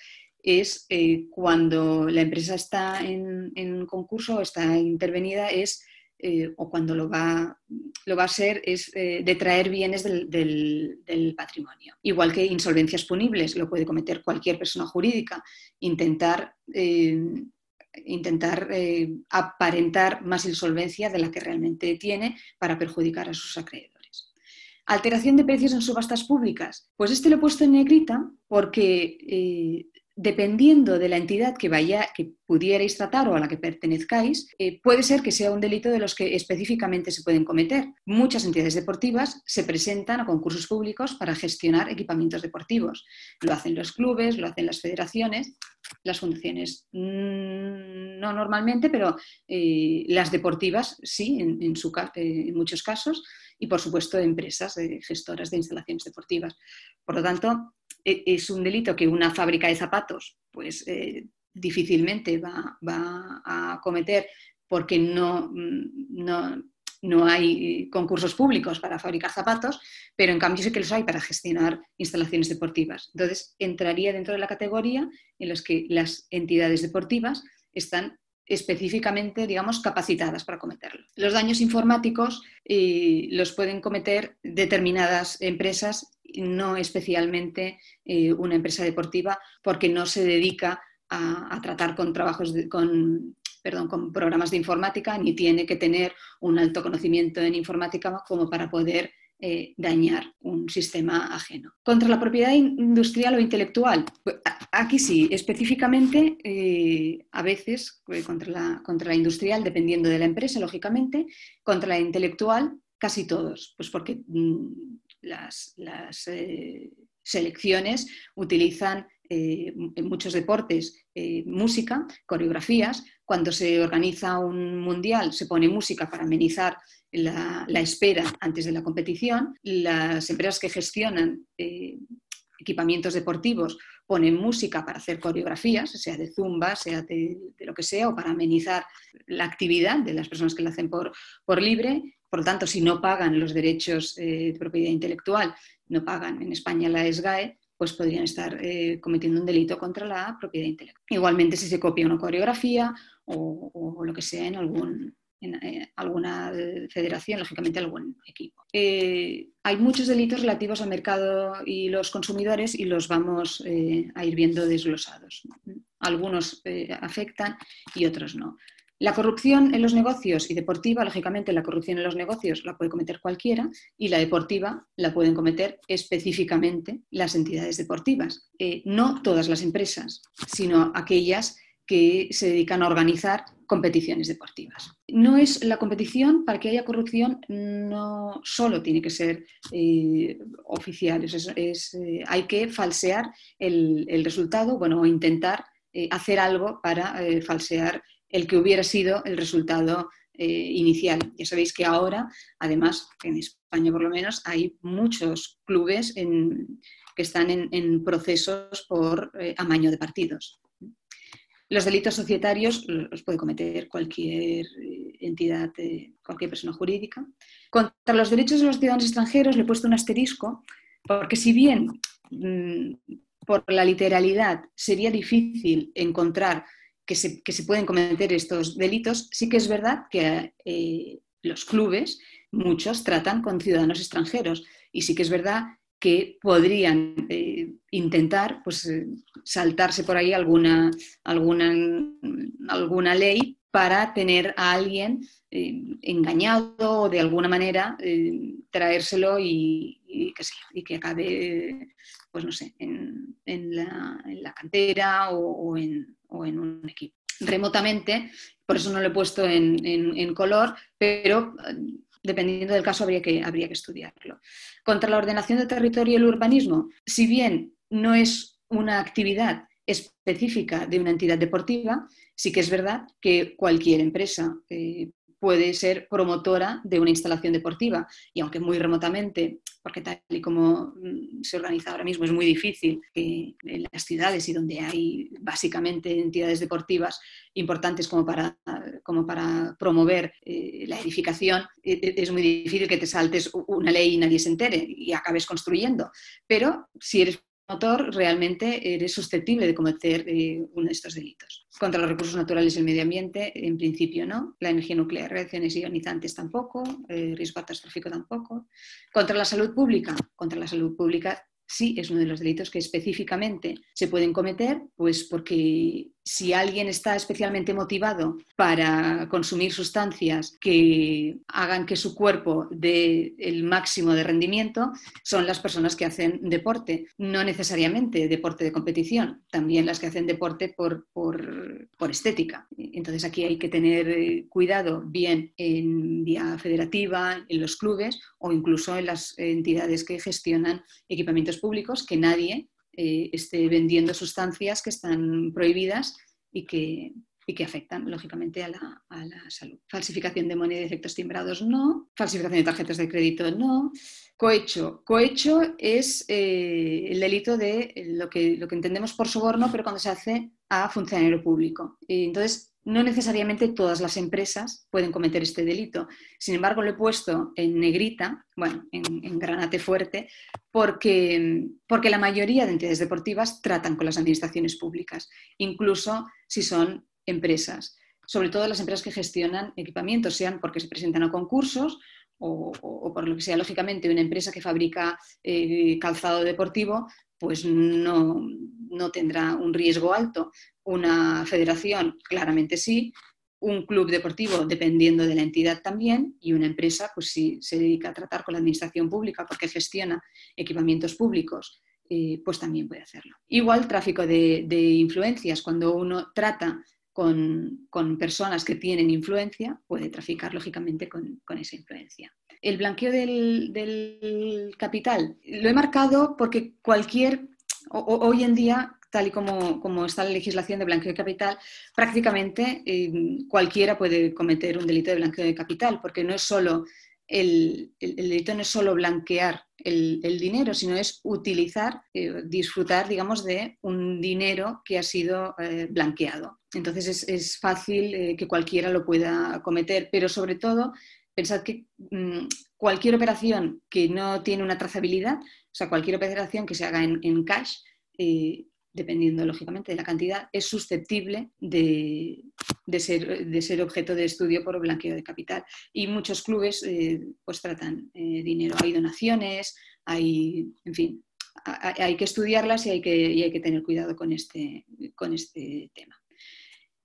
es eh, cuando la empresa está en, en concurso, está intervenida, es, eh, o cuando lo va, lo va a ser, es eh, detraer bienes del, del, patrimonio. Igual que insolvencias punibles, lo puede cometer cualquier persona jurídica, intentar, intentar aparentar más insolvencia de la que realmente tiene para perjudicar a sus acreedores. Alteración de precios en subastas públicas. Pues este lo he puesto en negrita porque dependiendo de la entidad que, vaya, que pudierais tratar o a la que pertenezcáis, eh, puede ser que sea un delito de los que específicamente se pueden cometer. Muchas entidades deportivas se presentan a concursos públicos para gestionar equipamientos deportivos. Lo hacen los clubes, lo hacen las federaciones, las fundaciones mm, no normalmente, pero eh, las deportivas sí, en, en, en, muchos casos, y por supuesto empresas gestoras de instalaciones deportivas. Por lo tanto, es un delito que una fábrica de zapatos pues, eh, difícilmente va, a cometer porque no, no, no, hay concursos públicos para fabricar zapatos, pero en cambio sí que los hay para gestionar instalaciones deportivas. Entonces, entraría dentro de la categoría en la que las entidades deportivas están específicamente, digamos, capacitadas para cometerlo. Los daños informáticos eh, los pueden cometer determinadas empresas, no especialmente eh, una empresa deportiva, porque no se dedica a, tratar con trabajos con, perdón, con programas de informática, ni tiene que tener un alto conocimiento en informática como para poder eh, dañar un sistema ajeno. Contra la propiedad industrial o intelectual, pues, aquí sí, específicamente eh, a veces eh, contra, la, contra la industrial, dependiendo de la empresa, lógicamente, contra la intelectual, casi todos, pues porque mm, las, las selecciones utilizan en muchos deportes música, coreografías. Cuando se organiza un mundial se pone música para amenizar la, espera antes de la competición. Las empresas que gestionan eh, equipamientos deportivos ponen música para hacer coreografías, sea de zumba, sea de, lo que sea, o para amenizar la actividad de las personas que la hacen por, por libre. Por lo tanto, si no pagan los derechos eh, de propiedad intelectual, no pagan en España la SGAE, pues podrían estar eh, cometiendo un delito contra la propiedad intelectual. Igualmente, si se copia una coreografía o lo que sea en algún, en eh, alguna federación, lógicamente algún equipo. Eh, hay muchos delitos relativos al mercado y los consumidores y los vamos a ir viendo desglosados. Algunos afectan y otros no. La corrupción en los negocios y deportiva, lógicamente la corrupción en los negocios la puede cometer cualquiera y la deportiva la pueden cometer específicamente las entidades deportivas. no todas las empresas, sino aquellas que se dedican a organizar competiciones deportivas. No es la competición, para que haya corrupción, no solo tiene que ser eh, oficial, eh, hay que falsear el, resultado, bueno, o intentar eh, hacer algo para falsear el que hubiera sido el resultado inicial. Ya sabéis que ahora, además, en España por lo menos, hay muchos clubes que están en, procesos por amaño de partidos. Los delitos societarios los puede cometer cualquier eh, entidad, cualquier persona jurídica. Contra los derechos de los ciudadanos extranjeros le he puesto un asterisco, porque si bien mm, por la literalidad sería difícil encontrar que se, pueden cometer estos delitos, sí que es verdad que eh, los clubes, muchos, tratan con ciudadanos extranjeros. Y sí que es verdad que podrían eh, intentar pues, eh, saltarse por ahí alguna, alguna, alguna ley para tener a alguien engañado o de alguna manera traérselo y, que, acabe, pues no sé, en, la, cantera o, en, un equipo. Remotamente, por eso no lo he puesto en, en color, pero dependiendo del caso, habría que, habría que estudiarlo. Contra la ordenación del territorio y el urbanismo, si bien no es una actividad específica de una entidad deportiva, sí que es verdad que cualquier empresa eh, puede ser promotora de una instalación deportiva y aunque muy remotamente, porque tal y como mm, se organiza ahora mismo es muy difícil que en las ciudades y donde hay básicamente entidades deportivas importantes como para, como para promover eh, la edificación, e, e, es muy difícil que te saltes una ley y nadie se entere y acabes construyendo. Pero si eres motor, realmente eres susceptible de cometer eh, uno de estos delitos. Contra los recursos naturales y el medio ambiente, en principio no. La energía nuclear, reacciones ionizantes tampoco, eh, riesgo catastrófico tampoco. Contra la salud pública, contra la salud pública sí es uno de los delitos que específicamente se pueden cometer, pues porque si alguien está especialmente motivado para consumir sustancias que hagan que su cuerpo dé el máximo de rendimiento, son las personas que hacen deporte. No necesariamente deporte de competición, también las que hacen deporte por, por, por estética. Entonces aquí hay que tener eh, cuidado bien en vía federativa, en los clubes o incluso en las entidades que gestionan equipamientos públicos, que nadie eh, esté vendiendo sustancias que están prohibidas y que, que afectan, lógicamente, a la, salud. Falsificación de moneda y efectos timbrados, no. Falsificación de tarjetas de crédito, no. Cohecho. Cohecho es eh, el delito de lo que, lo que entendemos por soborno, pero cuando se hace a funcionario público. Entonces, no necesariamente todas las empresas pueden cometer este delito. Sin embargo, lo he puesto en negrita, bueno, en, granate fuerte, porque, porque la mayoría de entidades deportivas tratan con las administraciones públicas, incluso si son empresas. Sobre todo las empresas que gestionan equipamientos, sean porque se presentan a concursos o, por lo que sea, lógicamente, una empresa que fabrica eh, calzado deportivo, pues no, no tendrá un riesgo alto. Una federación, claramente sí. Un club deportivo, dependiendo de la entidad también. Y una empresa, pues si se dedica a tratar con la administración pública porque gestiona equipamientos públicos, eh, pues también puede hacerlo. Igual tráfico de, influencias. Cuando uno trata con, personas que tienen influencia, puede traficar lógicamente con, esa influencia. El blanqueo del, capital lo he marcado porque cualquier, hoy en día tal y como, está la legislación de blanqueo de capital, prácticamente eh, cualquiera puede cometer un delito de blanqueo de capital, porque no es solo el, delito no es solo blanquear el, dinero, sino es utilizar, eh, disfrutar, digamos, de un dinero que ha sido eh, blanqueado. Entonces es, fácil que cualquiera lo pueda cometer, pero sobre todo pensad que mm, cualquier operación que no tiene una trazabilidad, o sea, cualquier operación que se haga en, cash, dependiendo lógicamente de la cantidad, es susceptible de, ser, objeto de estudio por blanqueo de capital. Y muchos clubes eh, pues tratan eh, dinero. Hay donaciones, hay, en fin, hay que estudiarlas y hay que, hay que tener cuidado con este, con este tema.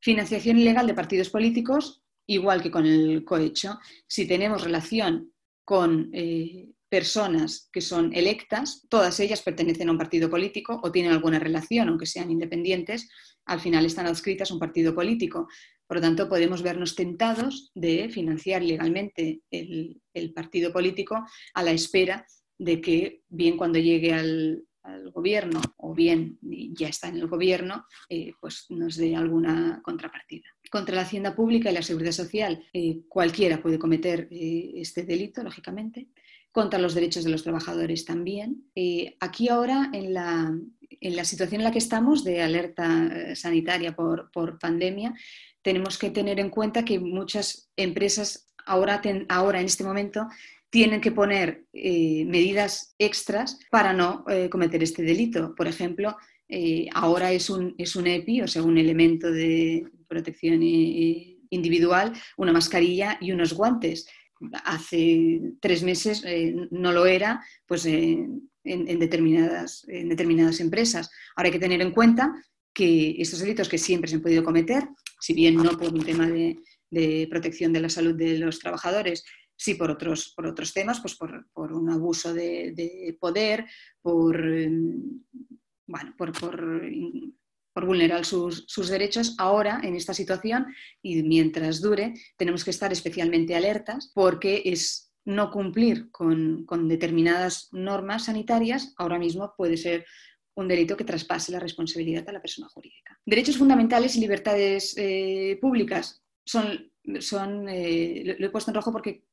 Financiación ilegal de partidos políticos, igual que con el cohecho. Si tenemos relación con eh, personas que son electas, todas ellas pertenecen a un partido político o tienen alguna relación, aunque sean independientes, al final están adscritas a un partido político. Por lo tanto, podemos vernos tentados de financiar legalmente el, partido político a la espera de que, bien cuando llegue al, gobierno o bien ya está en el gobierno, eh, pues nos dé alguna contrapartida. Contra la hacienda pública y la seguridad social, eh, cualquiera puede cometer eh, este delito, lógicamente contra los derechos de los trabajadores también. Eh, aquí ahora, en la, en la, situación en la que estamos de alerta eh, sanitaria por, por pandemia, tenemos que tener en cuenta que muchas empresas ahora, ahora en este momento, tienen que poner eh, medidas extras para no cometer este delito. Por ejemplo, ahora es un, es un EPI, o sea, un elemento de protección individual, una mascarilla y unos guantes hace tres meses eh, no lo era pues, eh, en, determinadas, en determinadas empresas. Ahora hay que tener en cuenta que estos delitos que siempre se han podido cometer, si bien no por un tema de, protección de la salud de los trabajadores, sí por otros, por otros temas, pues por, un abuso de, poder, por, em, bueno, por, por por vulnerar sus, derechos, ahora en esta situación y mientras dure, tenemos que estar especialmente alertas porque es no cumplir con, determinadas normas sanitarias, ahora mismo puede ser un delito que traspase la responsabilidad a la persona jurídica. Derechos fundamentales y libertades eh, públicas son, son eh, lo he puesto en rojo porque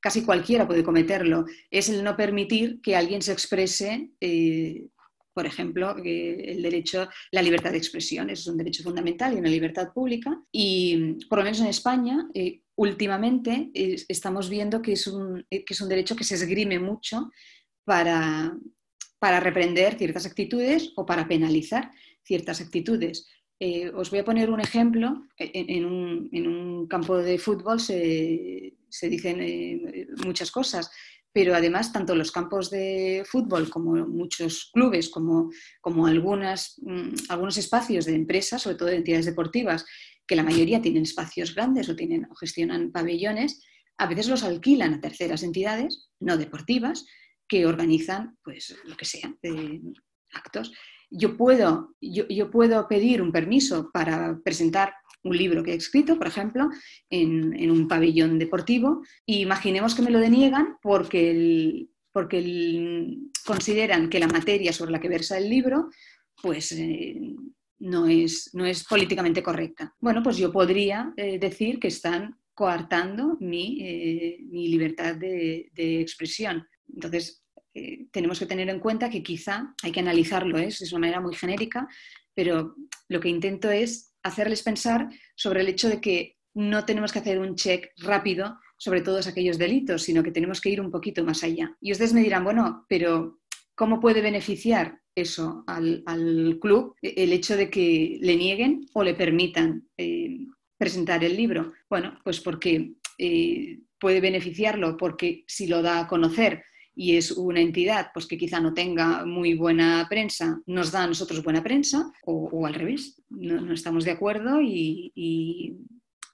casi cualquiera puede cometerlo. Es el no permitir que alguien se exprese eh, por ejemplo, el derecho, la libertad de expresión, es un derecho fundamental y una libertad pública. Y por lo menos en España, eh, últimamente estamos viendo que es, un, que es un derecho que se esgrime mucho para, para reprender ciertas actitudes o para penalizar ciertas actitudes. Eh, os voy a poner un ejemplo. En, un, en un campo de fútbol se, se dicen eh, muchas cosas pero además tanto los campos de fútbol como muchos clubes, como, como algunas, mm, algunos espacios de empresas, sobre todo de entidades deportivas, que la mayoría tienen espacios grandes o, tienen, o gestionan pabellones, a veces los alquilan a terceras entidades, no deportivas, que organizan, pues, lo que sea, actos. Yo puedo, yo, yo puedo pedir un permiso para presentar un libro que he escrito, por ejemplo, en, un pabellón deportivo, y imaginemos que me lo deniegan porque, porque consideran que la materia sobre la que versa el libro, pues eh, no, es, no es políticamente correcta. Bueno, pues yo podría eh, decir que están coartando mi, eh, libertad de, expresión. Entonces, tenemos que tener en cuenta que quizá hay que analizarlo, es una manera muy genérica, pero lo que intento es hacerles pensar sobre el hecho de que no tenemos que hacer un check rápido sobre todos aquellos delitos, sino que tenemos que ir un poquito más allá. Y ustedes me dirán, bueno, pero ¿cómo puede beneficiar eso al, club el hecho de que le nieguen o le permitan eh, presentar el libro? Bueno, pues porque eh, puede beneficiarlo porque si lo da a conocer y es una entidad pues, que quizá no tenga muy buena prensa, nos da a nosotros buena prensa o, al revés, no, estamos de acuerdo y,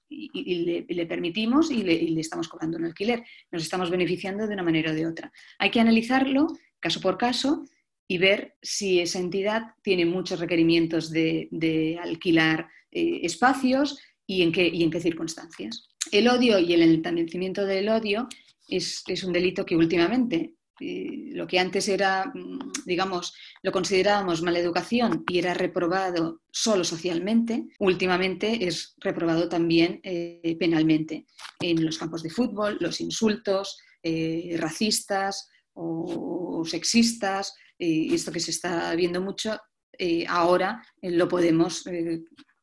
le, permitimos y le, estamos cobrando un alquiler. Nos estamos beneficiando de una manera o de otra. Hay que analizarlo caso por caso y ver si esa entidad tiene muchos requerimientos de, alquilar eh, espacios y en, qué, y en qué circunstancias. El odio y el enaltecimiento del odio es, un delito que últimamente, eh, lo que antes era, mm, digamos, lo considerábamos mala educación y era reprobado solo socialmente, últimamente es reprobado también eh, penalmente. En los campos de fútbol, los insultos eh, racistas o, sexistas, esto que se está viendo mucho, ahora lo podemos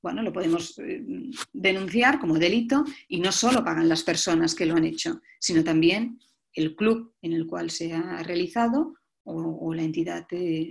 bueno, lo podemos eh, denunciar como delito y no solo pagan las personas que lo han hecho, sino también el club en el cual se ha realizado o, la entidad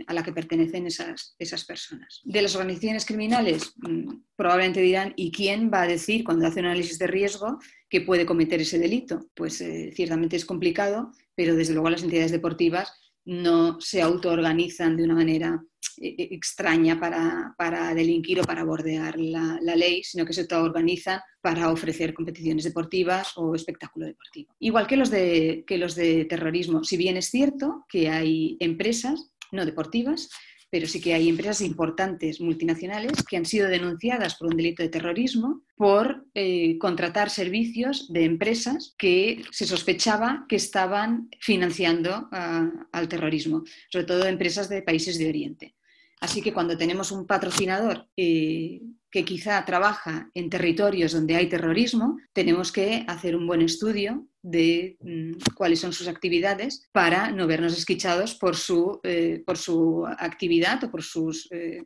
a la que pertenecen esas, esas, personas. De las organizaciones criminales, mm, probablemente dirán, ¿y quién va a decir cuando hace un análisis de riesgo que puede cometer ese delito? Pues eh, ciertamente es complicado, pero desde luego las entidades deportivas no se autoorganizan de una manera eh, eh, extraña para, delinquir o para bordear la, ley, sino que se autoorganizan para ofrecer competiciones deportivas o espectáculo deportivo. Igual que los, de, que los de terrorismo, si bien es cierto que hay empresas no deportivas pero sí que hay empresas importantes multinacionales que han sido denunciadas por un delito de terrorismo por eh, contratar servicios de empresas que se sospechaba que estaban financiando ah, al terrorismo, sobre todo empresas de países de Oriente. Así que cuando tenemos un patrocinador eh, que quizá trabaja en territorios donde hay terrorismo, tenemos que hacer un buen estudio de mm, cuáles son sus actividades para no vernos esquichados por su, eh, por su actividad o por sus eh,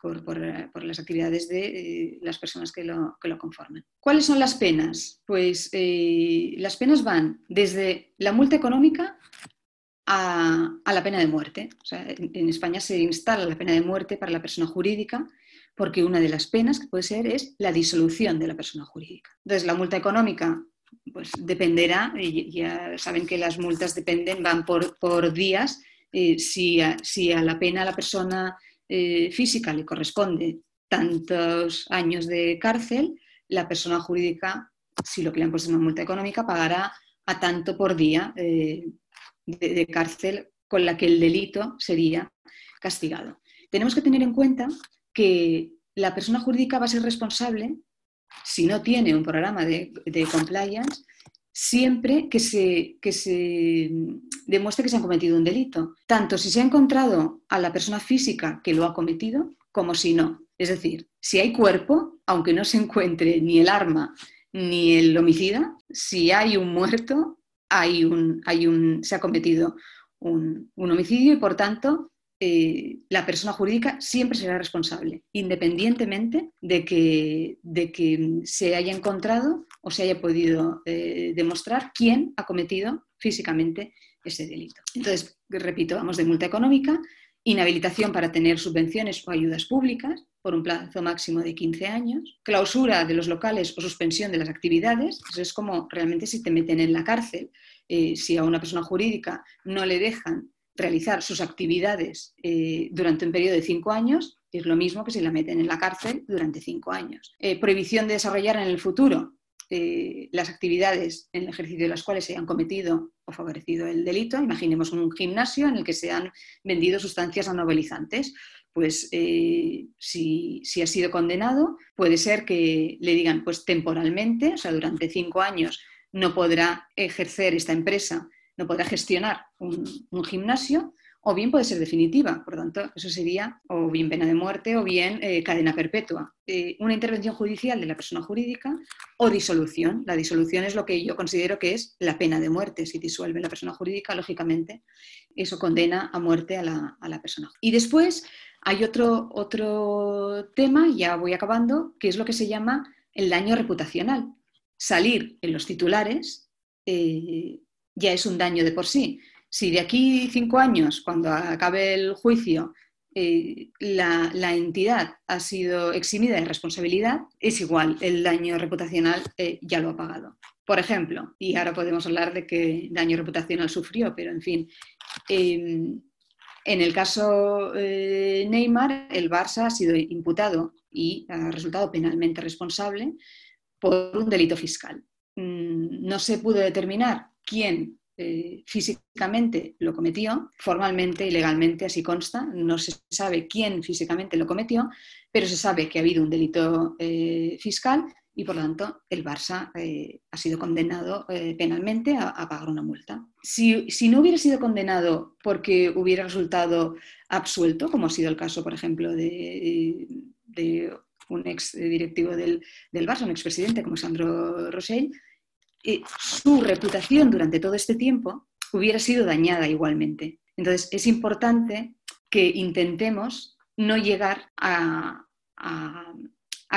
por, las actividades de las personas que lo, que lo, conforman. ¿Cuáles son las penas? Pues las penas van desde la multa económica a, la pena de muerte. en, España se instala la pena de muerte para la persona jurídica porque una de las penas que puede ser es la disolución de la persona jurídica. Entonces, la multa económica pues, dependerá, y ya saben que las multas dependen, van por, días. Eh, si, a, si, a, la pena a la persona eh, física le corresponde tantos años de cárcel, la persona jurídica, si lo que le han puesto es una multa económica, pagará a tanto por día eh, de, cárcel con la que el delito sería castigado. Tenemos que tener en cuenta que la persona jurídica va a ser responsable, si no tiene un programa de, compliance, siempre que se, demuestre que se ha cometido un delito, tanto si se ha encontrado a la persona física que lo ha cometido como si no. Es decir, si hay cuerpo, aunque no se encuentre ni el arma ni el homicida, si hay un muerto, hay un, hay un, se ha cometido un, homicidio y, por tanto, eh, la persona jurídica siempre será responsable, independientemente de que, de que se haya encontrado o se haya podido eh, demostrar quién ha cometido físicamente ese delito. Entonces, repito, vamos de multa económica inhabilitación para tener subvenciones o ayudas públicas por un plazo máximo de 15 años, clausura de los locales o suspensión de las actividades, eso es como realmente si te meten en la cárcel, eh, si a una persona jurídica no le dejan realizar sus actividades eh, durante un periodo de cinco años, es lo mismo que si la meten en la cárcel durante cinco años. Eh, prohibición de desarrollar en el futuro las actividades en el ejercicio de las cuales se hayan cometido o favorecido el delito. Imaginemos un gimnasio en el que se han vendido sustancias anovelizantes. Pues eh, si, si, ha sido condenado, puede ser que le digan, pues temporalmente, o sea, durante cinco años, no podrá ejercer esta empresa, no podrá gestionar un, gimnasio, o bien puede ser definitiva. Por lo tanto, eso sería o bien pena de muerte o bien eh, cadena perpetua. Eh, una intervención judicial de la persona jurídica o disolución. La disolución es lo que yo considero que es la pena de muerte. Si disuelve la persona jurídica, lógicamente, eso condena a muerte a la, a la persona. Y después hay otro, otro tema, ya voy acabando, que es lo que se llama el daño reputacional. Salir en los titulares eh, ya es un daño de por sí si de aquí cinco años, cuando acabe el juicio, eh, la, entidad ha sido eximida de responsabilidad, es igual, el daño reputacional eh, ya lo ha pagado. Por ejemplo, y ahora podemos hablar de qué daño reputacional sufrió, pero en fin, em, en el caso eh, Neymar, el Barça ha sido imputado y ha resultado penalmente responsable por un delito fiscal. Mm, no se pudo determinar quién eh, físicamente lo cometió, formalmente y legalmente así consta, no se sabe quién físicamente lo cometió, pero se sabe que ha habido un delito eh, fiscal y por lo tanto el Barça eh, ha sido condenado penalmente a, pagar una multa. Si, no hubiera sido condenado porque hubiera resultado absuelto, como ha sido el caso, por ejemplo, de, un ex directivo del, del Barça, un expresidente como Sandro Rosell, su reputación durante todo este tiempo hubiera sido dañada igualmente. Entonces, es importante que intentemos no llegar a,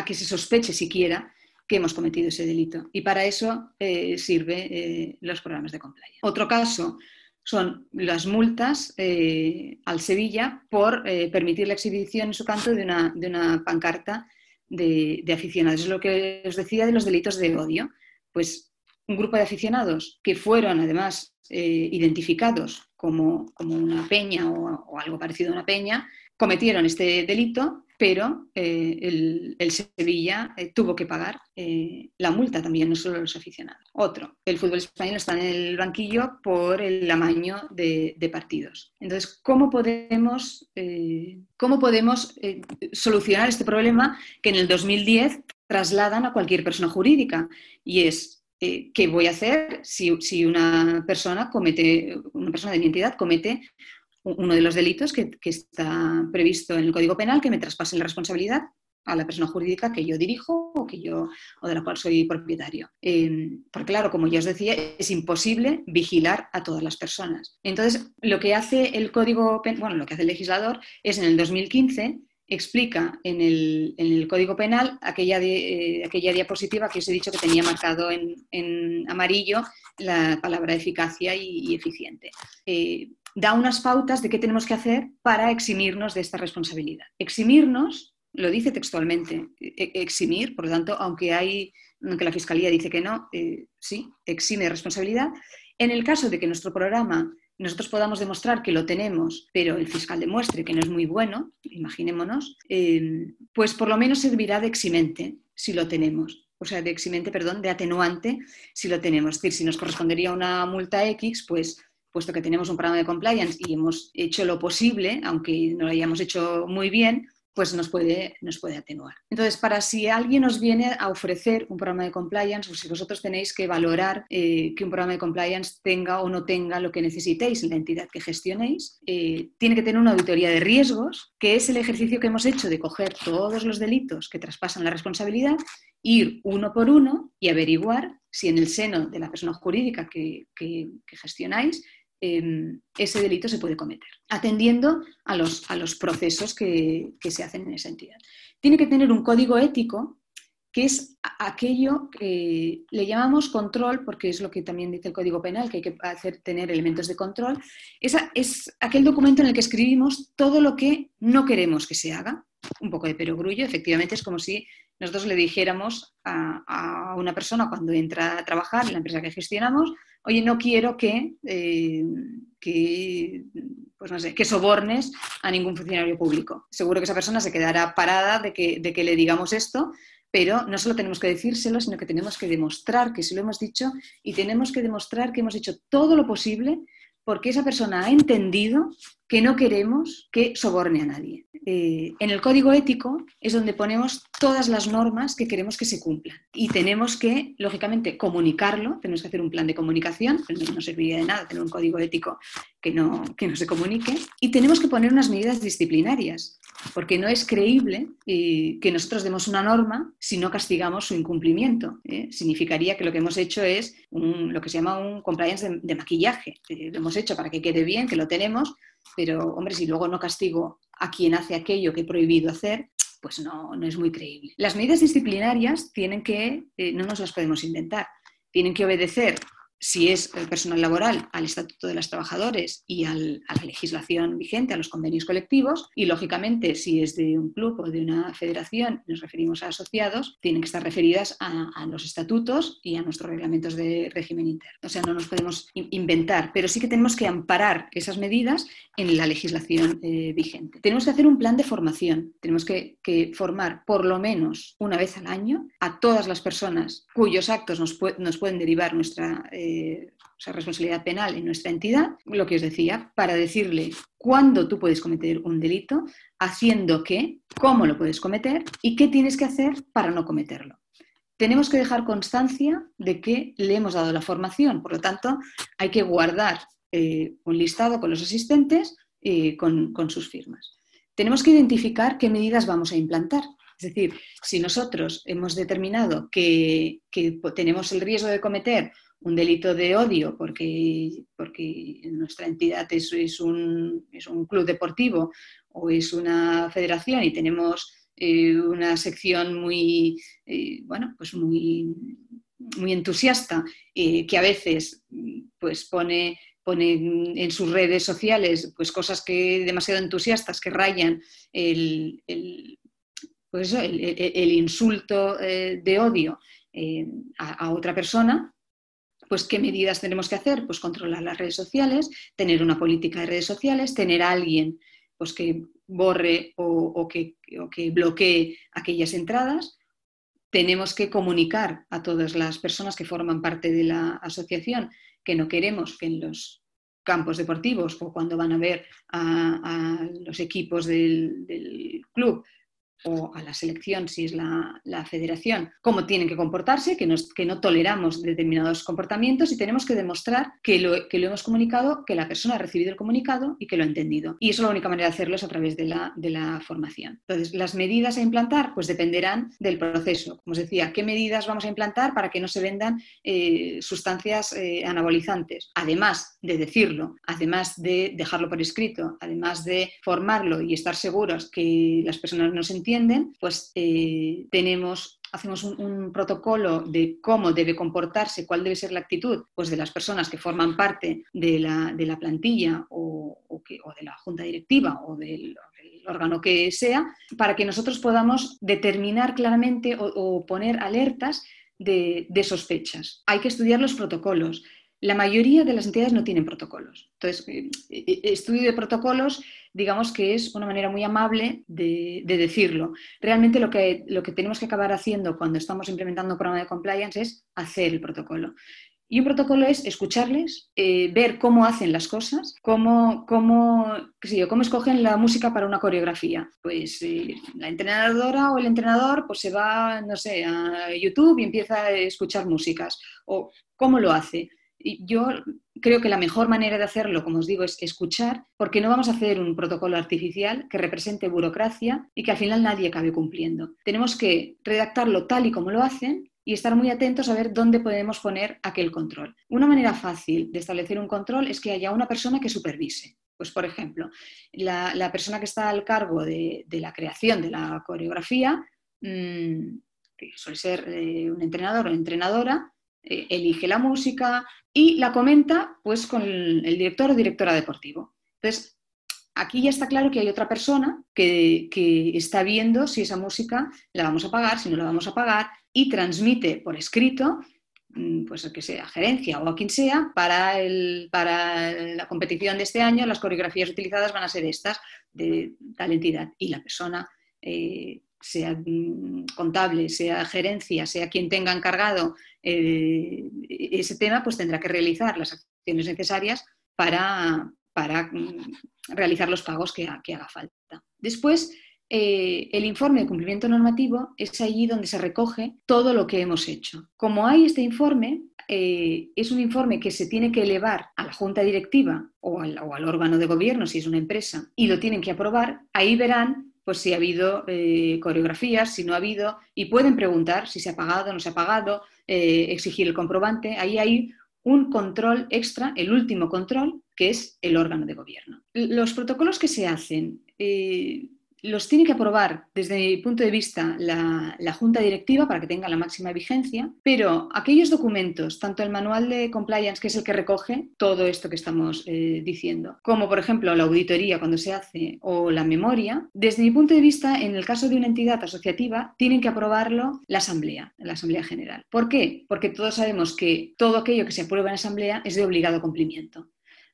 que se sospeche siquiera que hemos cometido ese delito. Y para eso eh, sirven eh, los programas de compliance. Otro caso son las multas eh, al Sevilla por permitir la exhibición en su canto de una, pancarta de, de, aficionados. Es lo que os decía de los delitos de odio. Pues un grupo de aficionados que fueron además eh, identificados como, una peña o, algo parecido a una peña, cometieron este delito, pero eh, el, Sevilla eh, tuvo que pagar la multa también, no solo los aficionados. Otro, el fútbol español está en el banquillo por el amaño de, partidos. Entonces, ¿cómo podemos, cómo podemos solucionar este problema que en el 2010 trasladan a cualquier persona jurídica? Y es eh, ¿qué voy a hacer si, una persona comete, una persona de mi entidad comete uno de los delitos que, está previsto en el Código Penal, que me traspasen la responsabilidad a la persona jurídica que yo dirijo o, que yo, o de la cual soy propietario. Eh, porque claro, como ya os decía, es imposible vigilar a todas las personas. Entonces, lo que hace el Código, bueno, lo que hace el legislador es en el 2015 explica en el, Código Penal aquella, eh, aquella, diapositiva que os he dicho que tenía marcado en, amarillo la palabra eficacia y, eficiente. Eh, da unas pautas de qué tenemos que hacer para eximirnos de esta responsabilidad. Eximirnos, lo dice textualmente, e, eximir, por lo tanto, aunque, hay, aunque la Fiscalía dice que no, eh, sí, exime responsabilidad. En el caso de que nuestro programa nosotros podamos demostrar que lo tenemos, pero el fiscal demuestre que no es muy bueno, imaginémonos, eh, pues por lo menos servirá de eximente si lo tenemos. O sea, de eximente, perdón, de atenuante si lo tenemos. Es decir, si nos correspondería una multa X, pues puesto que tenemos un programa de compliance y hemos hecho lo posible, aunque no lo hayamos hecho muy bien, pues nos puede, nos puede atenuar. Entonces, para si alguien os viene a ofrecer un programa de compliance o si vosotros tenéis que valorar eh, que un programa de compliance tenga o no tenga lo que necesitéis en la entidad que gestionéis, eh, tiene que tener una auditoría de riesgos, que es el ejercicio que hemos hecho de coger todos los delitos que traspasan la responsabilidad, ir uno por uno y averiguar si en el seno de la persona jurídica que gestionáis Ese delito se puede cometer, atendiendo a los, a los procesos que, se hacen en esa entidad. Tiene que tener un código ético que es aquello que le llamamos control, porque es lo que también dice el Código Penal, que hay que hacer, tener elementos de control, es aquel documento en el que escribimos todo lo que no queremos que se haga. Un poco de perogrullo, efectivamente es como si nosotros le dijéramos a, una persona cuando entra a trabajar en la empresa que gestionamos, oye, no quiero que, eh, que, pues no sé, que sobornes a ningún funcionario público. Seguro que esa persona se quedará parada de que, de que le digamos esto, pero no solo tenemos que decírselo, sino que tenemos que demostrar que se lo hemos dicho y tenemos que demostrar que hemos hecho todo lo posible porque esa persona ha entendido que no queremos que soborne a nadie. Eh, en el código ético es donde ponemos todas las normas que queremos que se cumplan y tenemos que, lógicamente, comunicarlo, tenemos que hacer un plan de comunicación, no serviría de nada tener un código ético que no, que no se comunique, y tenemos que poner unas medidas disciplinarias, porque no es creíble eh, que nosotros demos una norma si no castigamos su incumplimiento. ¿eh? Significaría que lo que hemos hecho es lo que se llama un compliance de, maquillaje. lo hemos hecho para que quede bien, que lo tenemos, pero, hombre, si luego no castigo a quien hace aquello que he prohibido hacer, pues no, no es muy creíble. Las medidas disciplinarias tienen que, eh, no nos las podemos inventar, tienen que obedecer si es el personal laboral, al Estatuto de los Trabajadores y a la legislación vigente, a los convenios colectivos, y lógicamente si es de un club o de una federación, nos referimos a asociados, tienen que estar referidas a, los estatutos y a nuestros reglamentos de régimen interno. O sea, no nos podemos inventar, pero sí que tenemos que amparar esas medidas en la legislación eh, vigente. Tenemos que hacer un plan de formación, tenemos que, formar por lo menos una vez al año a todas las personas cuyos actos nos, pueden derivar nuestra... Eh, responsabilidad penal en nuestra entidad, lo que os decía, para decirle cuándo tú puedes cometer un delito, haciendo qué, cómo lo puedes cometer y qué tienes que hacer para no cometerlo. Tenemos que dejar constancia de que le hemos dado la formación, por lo tanto, hay que guardar eh, un listado con los asistentes y con, sus firmas. Tenemos que identificar qué medidas vamos a implantar. Es decir, si nosotros hemos determinado que, que, tenemos el riesgo de cometer un delito de odio porque, porque nuestra entidad es, un, es, un, club deportivo o es una federación y tenemos eh, una sección muy, eh, bueno, pues muy, muy entusiasta eh, que a veces pues pone pone en sus redes sociales pues cosas que demasiado entusiastas que rayan el, el pues el, insulto de odio a, otra persona, pues ¿qué medidas tenemos que hacer? Pues controlar las redes sociales, tener una política de redes sociales, tener a alguien pues, que borre o, que, que bloquee aquellas entradas. Tenemos que comunicar a todas las personas que forman parte de la asociación que no queremos que en los campos deportivos o cuando van a ver a, los equipos del club o a la selección, si es la, federación, cómo tienen que comportarse, que, que, no toleramos determinados comportamientos y tenemos que demostrar que lo, que lo, hemos comunicado, que la persona ha recibido el comunicado y que lo ha entendido. Y eso la única manera de hacerlo es a través de la, de la formación. Entonces, las medidas a implantar pues dependerán del proceso. Como os decía, ¿qué medidas vamos a implantar para que no se vendan eh, sustancias eh, anabolizantes? Además de decirlo, además de dejarlo por escrito, además de formarlo y estar seguros que las personas nos entienden, pues eh, hacemos un, protocolo de cómo debe comportarse, cuál debe ser la actitud pues de las personas que forman parte de la, plantilla o, de la junta directiva o del, órgano que sea, para que nosotros podamos determinar claramente o, poner alertas de, sospechas. Hay que estudiar los protocolos. La mayoría de las entidades no tienen protocolos. Entonces, eh, eh, estudio de protocolos digamos que es una manera muy amable de, decirlo. Realmente lo que, lo que tenemos que acabar haciendo cuando estamos implementando un programa de compliance es hacer el protocolo. Y un protocolo es escucharles, eh, ver cómo hacen las cosas, cómo, cómo, cómo escogen la música para una coreografía. Pues eh, la entrenadora o el entrenador pues se va, no sé, a YouTube y empieza a escuchar músicas. O cómo lo hace yo creo que la mejor manera de hacerlo, como os digo, es escuchar, porque no vamos a hacer un protocolo artificial que represente burocracia y que al final nadie acabe cumpliendo. Tenemos que redactarlo tal y como lo hacen y estar muy atentos a ver dónde podemos poner aquel control. Una manera fácil de establecer un control es que haya una persona que supervise. Pues, por ejemplo, la, persona que está al cargo de, la creación de la coreografía, mm, que suele ser eh, un entrenador o entrenadora, eh, elige la música y la comenta pues con el, director o directora deportivo. Entonces, aquí ya está claro que hay otra persona que, que, está viendo si esa música la vamos a pagar, si no la vamos a pagar, y transmite por escrito Mm, pues que sea gerencia o a quien sea, para, el, para la competición de este año las coreografías utilizadas van a ser estas de tal entidad y la persona, eh, sea contable, sea gerencia, sea quien tenga encargado eh, ese tema, pues tendrá que realizar las acciones necesarias para, para mm, realizar los pagos que, que haga falta. Después, eh, el informe de cumplimiento normativo es allí donde se recoge todo lo que hemos hecho. Como hay este informe, eh, es un informe que se tiene que elevar a la junta directiva o al, órgano de gobierno, si es una empresa, y lo tienen que aprobar, ahí verán pues si ha habido eh, coreografías, si no ha habido, y pueden preguntar si se ha pagado, no se ha pagado, exigir el comprobante. Ahí hay un control extra, el último control, que es el órgano de gobierno. Los protocolos que se hacen los tiene que aprobar desde mi punto de vista la, junta directiva para que tenga la máxima vigencia, pero aquellos documentos, tanto el manual de compliance, que es el que recoge todo esto que estamos eh, diciendo, como por ejemplo la auditoría cuando se hace o la memoria, desde mi punto de vista, en el caso de una entidad asociativa, tienen que aprobarlo la Asamblea, la Asamblea General. ¿Por qué? Porque todos sabemos que todo aquello que se aprueba en Asamblea es de obligado cumplimiento.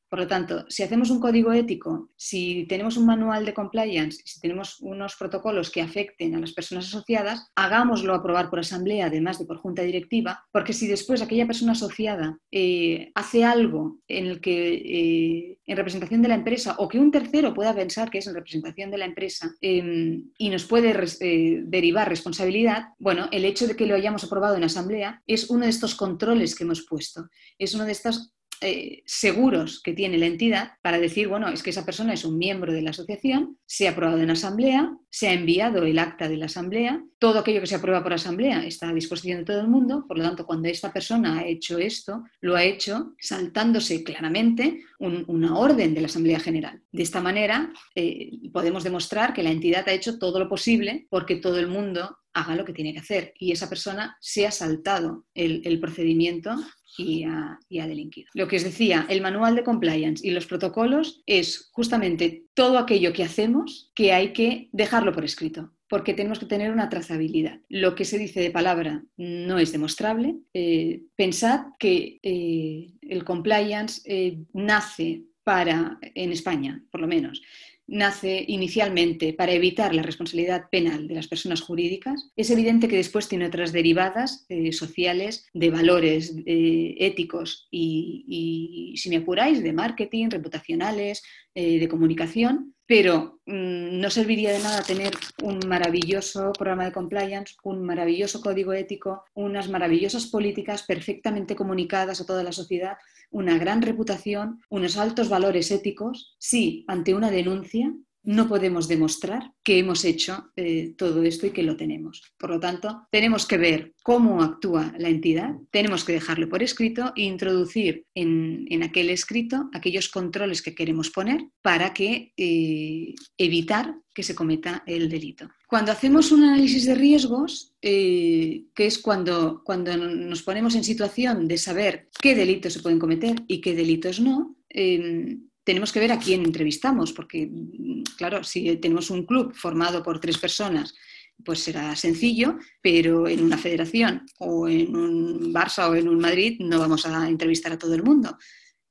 Por lo tanto, si hacemos un código ético, si tenemos un manual de compliance, si tenemos unos protocolos que afecten a las personas asociadas, hagámoslo aprobar por asamblea, además de por junta directiva, porque si después aquella persona asociada eh, hace algo en el que eh, en representación de la empresa o que un tercero pueda pensar que es en representación de la empresa em, y nos puede eh, derivar responsabilidad, bueno, el hecho de que lo hayamos aprobado en asamblea es uno de estos controles que hemos puesto, es uno de estos eh, seguros que tiene la entidad para decir, bueno, es que esa persona es un miembro de la asociación, se ha aprobado en asamblea, se ha enviado el acta de la asamblea, todo aquello que se aprueba por asamblea está a disposición de todo el mundo, por lo tanto, cuando esta persona ha hecho esto, lo ha hecho saltándose claramente una orden de la Asamblea General. De esta manera, eh, podemos demostrar que la entidad ha hecho todo lo posible porque todo el mundo haga lo que tiene que hacer y esa persona se ha saltado el procedimiento y ha, delinquido. Lo que os decía, el manual de compliance y los protocolos es justamente todo aquello que hacemos que hay que dejarlo por escrito porque tenemos que tener una trazabilidad. Lo que se dice de palabra no es demostrable. Eh, pensad que eh, el compliance eh, nace para, en España, por lo menos, nace inicialmente para evitar la responsabilidad penal de las personas jurídicas, es evidente que después tiene otras derivadas eh, sociales de valores eh, éticos y, si me apuráis, de marketing, reputacionales, eh, de comunicación, pero mm, no serviría de nada tener un maravilloso programa de compliance, un maravilloso código ético, unas maravillosas políticas perfectamente comunicadas a toda la sociedad, una gran reputación, unos altos valores éticos, si ante una denuncia no podemos demostrar que hemos hecho eh, todo esto y que lo tenemos. Por lo tanto, tenemos que ver cómo actúa la entidad, tenemos que dejarlo por escrito e introducir en, aquel escrito aquellos controles que queremos poner para que eh, evitar que se cometa el delito. Cuando hacemos un análisis de riesgos, eh, que es cuando, cuando nos ponemos en situación de saber qué delitos se pueden cometer y qué delitos no, tenemos que ver a quién entrevistamos, porque, claro, si tenemos un club formado por tres personas, pues será sencillo, pero en una federación o en un Barça o en un Madrid no vamos a entrevistar a todo el mundo.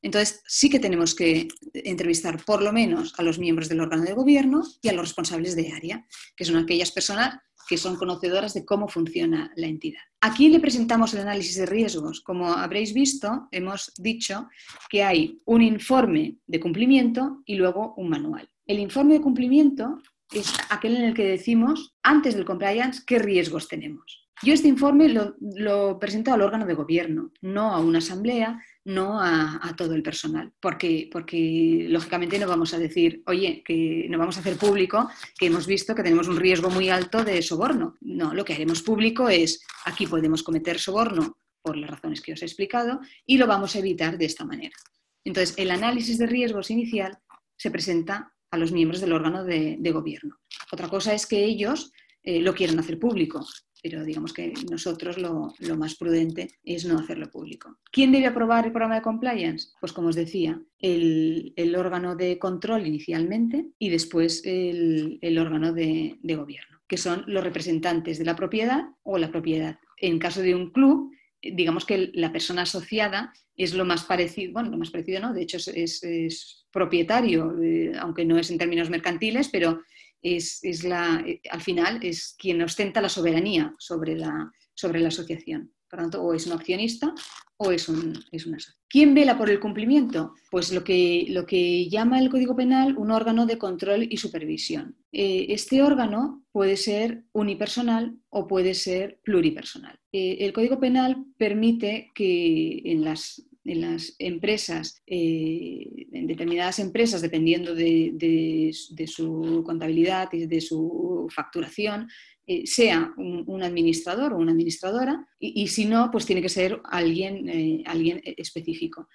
Entonces, sí que tenemos que entrevistar por lo menos a los miembros del órgano de gobierno y a los responsables de área, que son aquellas personas que son conocedoras de cómo funciona la entidad. Aquí le presentamos el análisis de riesgos. Como habréis visto, hemos dicho que hay un informe de cumplimiento y luego un manual. El informe de cumplimiento es aquel en el que decimos, antes del compliance, qué riesgos tenemos. Yo este informe lo, presento al órgano de gobierno, no a una asamblea, no a, todo el personal, porque, porque lógicamente no vamos a decir, oye, que no vamos a hacer público que hemos visto que tenemos un riesgo muy alto de soborno. No, lo que haremos público es, aquí podemos cometer soborno por las razones que os he explicado y lo vamos a evitar de esta manera. Entonces, el análisis de riesgos inicial se presenta a los miembros del órgano de, gobierno. Otra cosa es que ellos eh, lo quieran hacer público pero digamos que nosotros lo, más prudente es no hacerlo público. ¿Quién debe aprobar el programa de compliance? Pues como os decía, el, órgano de control inicialmente y después el, órgano de, gobierno, que son los representantes de la propiedad o la propiedad. En caso de un club, digamos que la persona asociada es lo más parecido, bueno, lo más parecido no, de hecho es, propietario, eh, aunque no es en términos mercantiles, pero es, la, eh, al final es quien ostenta la soberanía sobre la, sobre la asociación. Por lo tanto, o es un accionista o es, un, es una asociación. ¿Quién vela por el cumplimiento? Pues lo que, lo que llama el Código Penal un órgano de control y supervisión. Eh, este órgano puede ser unipersonal o puede ser pluripersonal. el Código Penal permite que en las en las empresas, eh, en determinadas empresas, dependiendo de, su contabilidad y de su facturación, eh, sea un, administrador o una administradora y, si no, pues tiene que ser alguien, eh, alguien específico.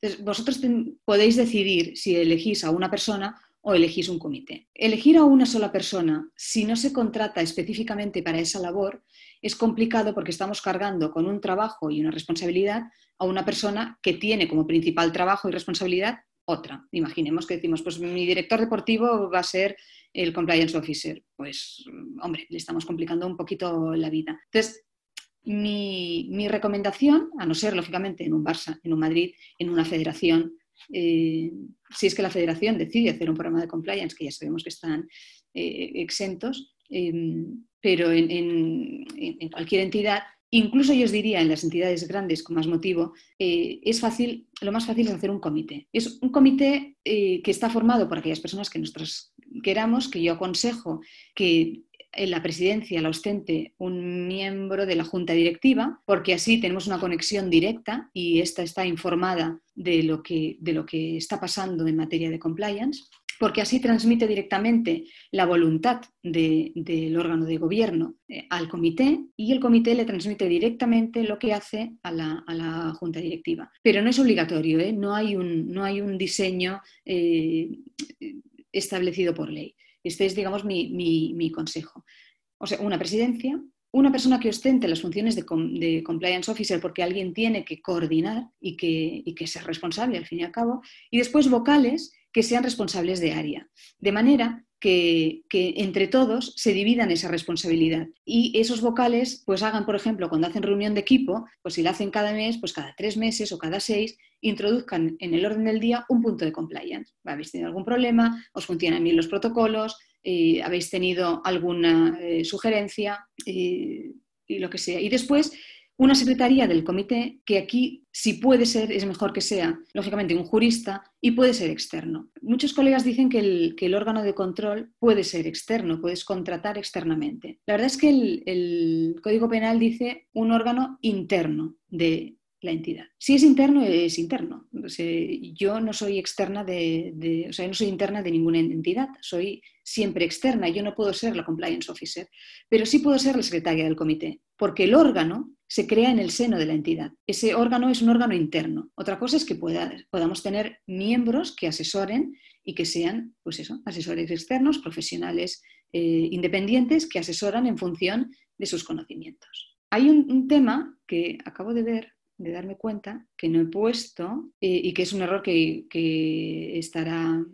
Entonces, vosotros podéis decidir si elegís a una persona o elegís un comité. Elegir a una sola persona, si no se contrata específicamente para esa labor, es complicado porque estamos cargando con un trabajo y una responsabilidad a una persona que tiene como principal trabajo y responsabilidad otra. Imaginemos que decimos, pues mi director deportivo va a ser el compliance officer. Pues, hombre, le estamos complicando un poquito la vida. Entonces, mi, recomendación, a no ser, lógicamente, en un Barça, en un Madrid, en una federación, eh, si es que la federación decide hacer un programa de compliance, que ya sabemos que están eh, exentos, em, pero en, cualquier entidad, incluso yo os diría en las entidades grandes con más motivo, eh, es fácil, lo más fácil es hacer un comité. Es un comité eh, que está formado por aquellas personas que nosotros queramos, que yo aconsejo que en la presidencia la ostente un miembro de la junta directiva, porque así tenemos una conexión directa y esta está informada de lo que, de lo que está pasando en materia de compliance porque así transmite directamente la voluntad del órgano de gobierno eh, al comité y el comité le transmite directamente lo que hace a la, junta directiva. Pero no es obligatorio, ¿eh? no, hay un, no, hay un, diseño eh, establecido por ley. Este es, digamos, mi, consejo. O sea, una presidencia, una persona que ostente las funciones de, compliance officer porque alguien tiene que coordinar y que, y que ser responsable al fin y al cabo, y después vocales que sean responsables de área, de manera que, entre todos se dividan esa responsabilidad y esos vocales pues hagan, por ejemplo, cuando hacen reunión de equipo, pues si la hacen cada mes, pues cada tres meses o cada seis, introduzcan en el orden del día un punto de compliance. ¿Habéis tenido algún problema? ¿Os funcionan bien los protocolos? Eh, ¿Habéis tenido alguna eh, sugerencia? Eh, y lo que sea. Y después una secretaría del comité que aquí, si puede ser, es mejor que sea, lógicamente, un jurista y puede ser externo. Muchos colegas dicen que el, órgano de control puede ser externo, puedes contratar externamente. La verdad es que el, Código Penal dice un órgano interno de la entidad. Si es interno, es interno. yo no soy externa de, o sea, no soy interna de ninguna entidad, soy siempre externa. Yo no puedo ser la compliance officer, pero sí puedo ser la secretaria del comité, porque el órgano se crea en el seno de la entidad. Ese órgano es un órgano interno. Otra cosa es que podamos tener miembros que asesoren y que sean, pues eso, asesores externos, profesionales eh, independientes que asesoran en función de sus conocimientos. Hay un, tema que acabo de ver, de darme cuenta, que no he puesto eh, y que es un error que, estará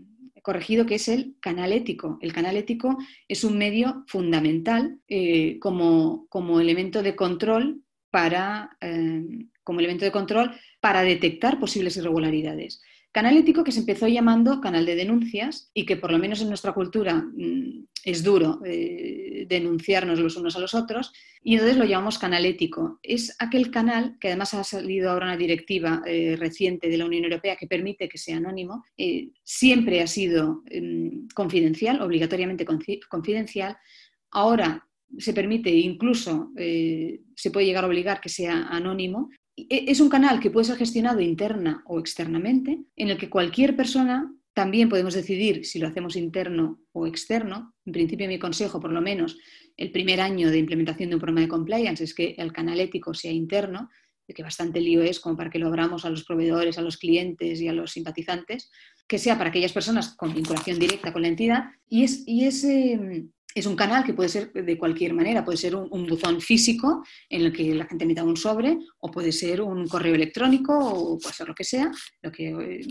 corregido, que es el canal ético. El canal ético es un medio fundamental eh, como, como elemento de control para, eh, como elemento de control para detectar posibles irregularidades. Canal ético que se empezó llamando canal de denuncias y que por lo menos en nuestra cultura mm, es duro eh, denunciarnos los unos a los otros y entonces lo llamamos canal ético. Es aquel canal que además ha salido ahora una directiva eh, reciente de la Unión Europea que permite que sea anónimo. siempre ha sido mm, confidencial, obligatoriamente confidencial. Ahora se permite, incluso eh, se puede llegar a obligar que sea anónimo. E, es un canal que puede ser gestionado interna o externamente, en el que cualquier persona también podemos decidir si lo hacemos interno o externo. En principio, mi consejo, por lo menos, el primer año de implementación de un programa de compliance es que el canal ético sea interno, de que bastante lío es como para que lo abramos a los proveedores, a los clientes y a los simpatizantes, que sea para aquellas personas con vinculación directa con la entidad. Y es, y es un canal que puede ser de cualquier manera, puede ser un, buzón físico en el que la gente meta un sobre, o puede ser un correo electrónico, o puede ser lo que sea, lo que,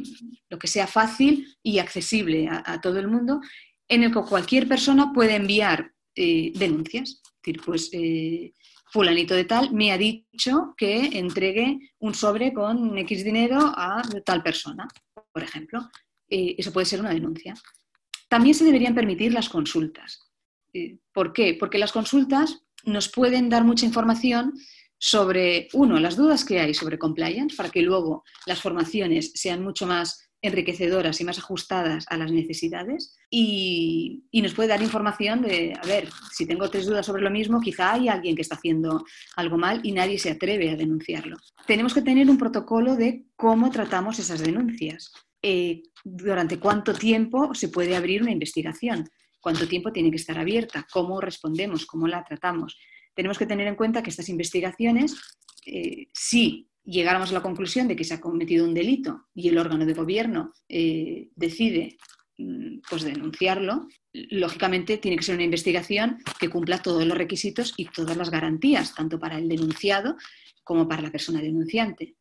lo que sea fácil y accesible a, todo el mundo, en el que cualquier persona puede enviar eh, denuncias. Es decir, pues eh, fulanito de tal me ha dicho que entregue un sobre con X dinero a tal persona, por ejemplo. Eh, eso puede ser una denuncia. También se deberían permitir las consultas. Eh, ¿Por qué? Porque las consultas nos pueden dar mucha información sobre, uno, las dudas que hay sobre compliance, para que luego las formaciones sean mucho más enriquecedoras y más ajustadas a las necesidades y, nos puede dar información de, a ver, si tengo tres dudas sobre lo mismo, quizá hay alguien que está haciendo algo mal y nadie se atreve a denunciarlo. Tenemos que tener un protocolo de cómo tratamos esas denuncias, eh, durante cuánto tiempo se puede abrir una investigación cuánto tiempo tiene que estar abierta, cómo respondemos, cómo la tratamos. Tenemos que tener en cuenta que estas investigaciones, eh, si llegáramos a la conclusión de que se ha cometido un delito y el órgano de gobierno eh, decide mm, pues denunciarlo, lógicamente tiene que ser una investigación que cumpla todos los requisitos y todas las garantías, tanto para el denunciado como para la persona denunciante.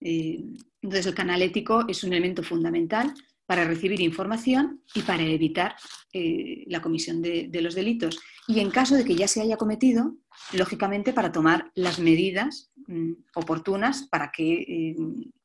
Eh, entonces, el canal ético es un elemento fundamental para recibir información y para evitar eh, la comisión de, los delitos. Y en caso de que ya se haya cometido, lógicamente para tomar las medidas mm, oportunas para que eh,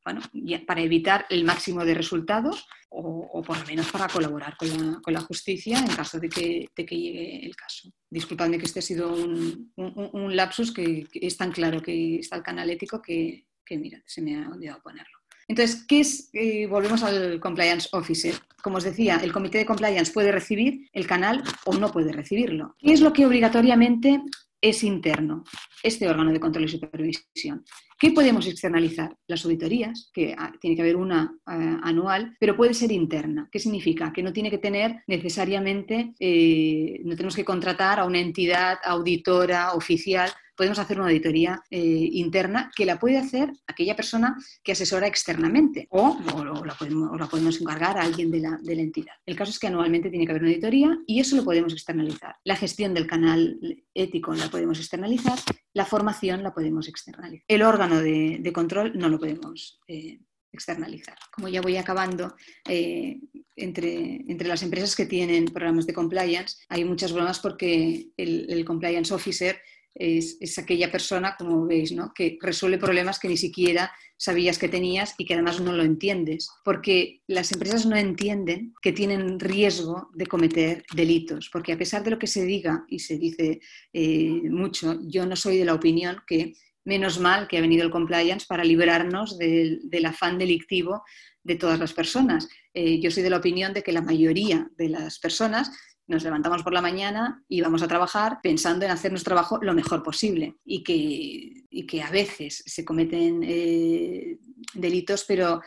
bueno, para evitar el máximo de resultados o, por lo menos para colaborar con la, justicia en caso de que, llegue el caso. Disculpadme que este ha sido un, lapsus que, es tan claro que está el canal ético que, que mira, se me ha olvidado ponerlo. Entonces, ¿qué es? Eh, volvemos al compliance officer. Como os decía, el comité de compliance puede recibir el canal o no puede recibirlo. ¿Qué es lo que obligatoriamente es interno, este órgano de control y supervisión. ¿Qué podemos externalizar? Las auditorías, que ah, tiene que haber una eh, anual, pero puede ser interna. ¿Qué significa? Que no tiene que tener necesariamente, eh, no tenemos que contratar a una entidad auditora oficial podemos hacer una auditoría eh, interna que la puede hacer aquella persona que asesora externamente o, la, podemos, encargar a alguien de la, entidad. El caso es que anualmente tiene que haber una auditoría y eso lo podemos externalizar. La gestión del canal ético la podemos externalizar, la formación la podemos externalizar. El órgano de, control no lo podemos eh, externalizar. Como ya voy acabando, eh, entre, entre, las empresas que tienen programas de compliance hay muchas bromas porque el compliance officer es, aquella persona, como veis, ¿no? que resuelve problemas que ni siquiera sabías que tenías y que además no lo entiendes, porque las empresas no entienden que tienen riesgo de cometer delitos, porque a pesar de lo que se diga y se dice eh, mucho, yo no soy de la opinión que menos mal que ha venido el compliance para liberarnos del, afán delictivo de todas las personas. Eh, yo soy de la opinión de que la mayoría de las personas nos levantamos por la mañana y vamos a trabajar pensando en hacer nuestro trabajo lo mejor posible y que, que a veces se cometen eh, delitos, pero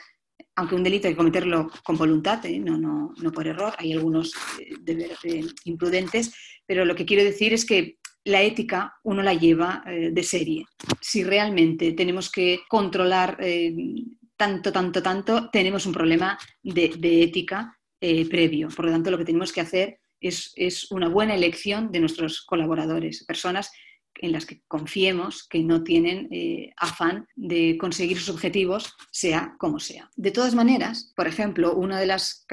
aunque un delito hay que cometerlo con voluntad, ¿eh? no, no, no, por error, hay algunos eh, imprudentes, pero lo que quiero decir es que la ética uno la lleva de serie. Si realmente tenemos que controlar tanto, tanto, tanto, tenemos un problema de, ética previo. Por lo tanto, lo que tenemos que hacer es, una buena elección de nuestros colaboradores, personas en las que confiemos que no tienen eh, afán de conseguir sus objetivos, sea como sea. De todas maneras, por ejemplo, una de las,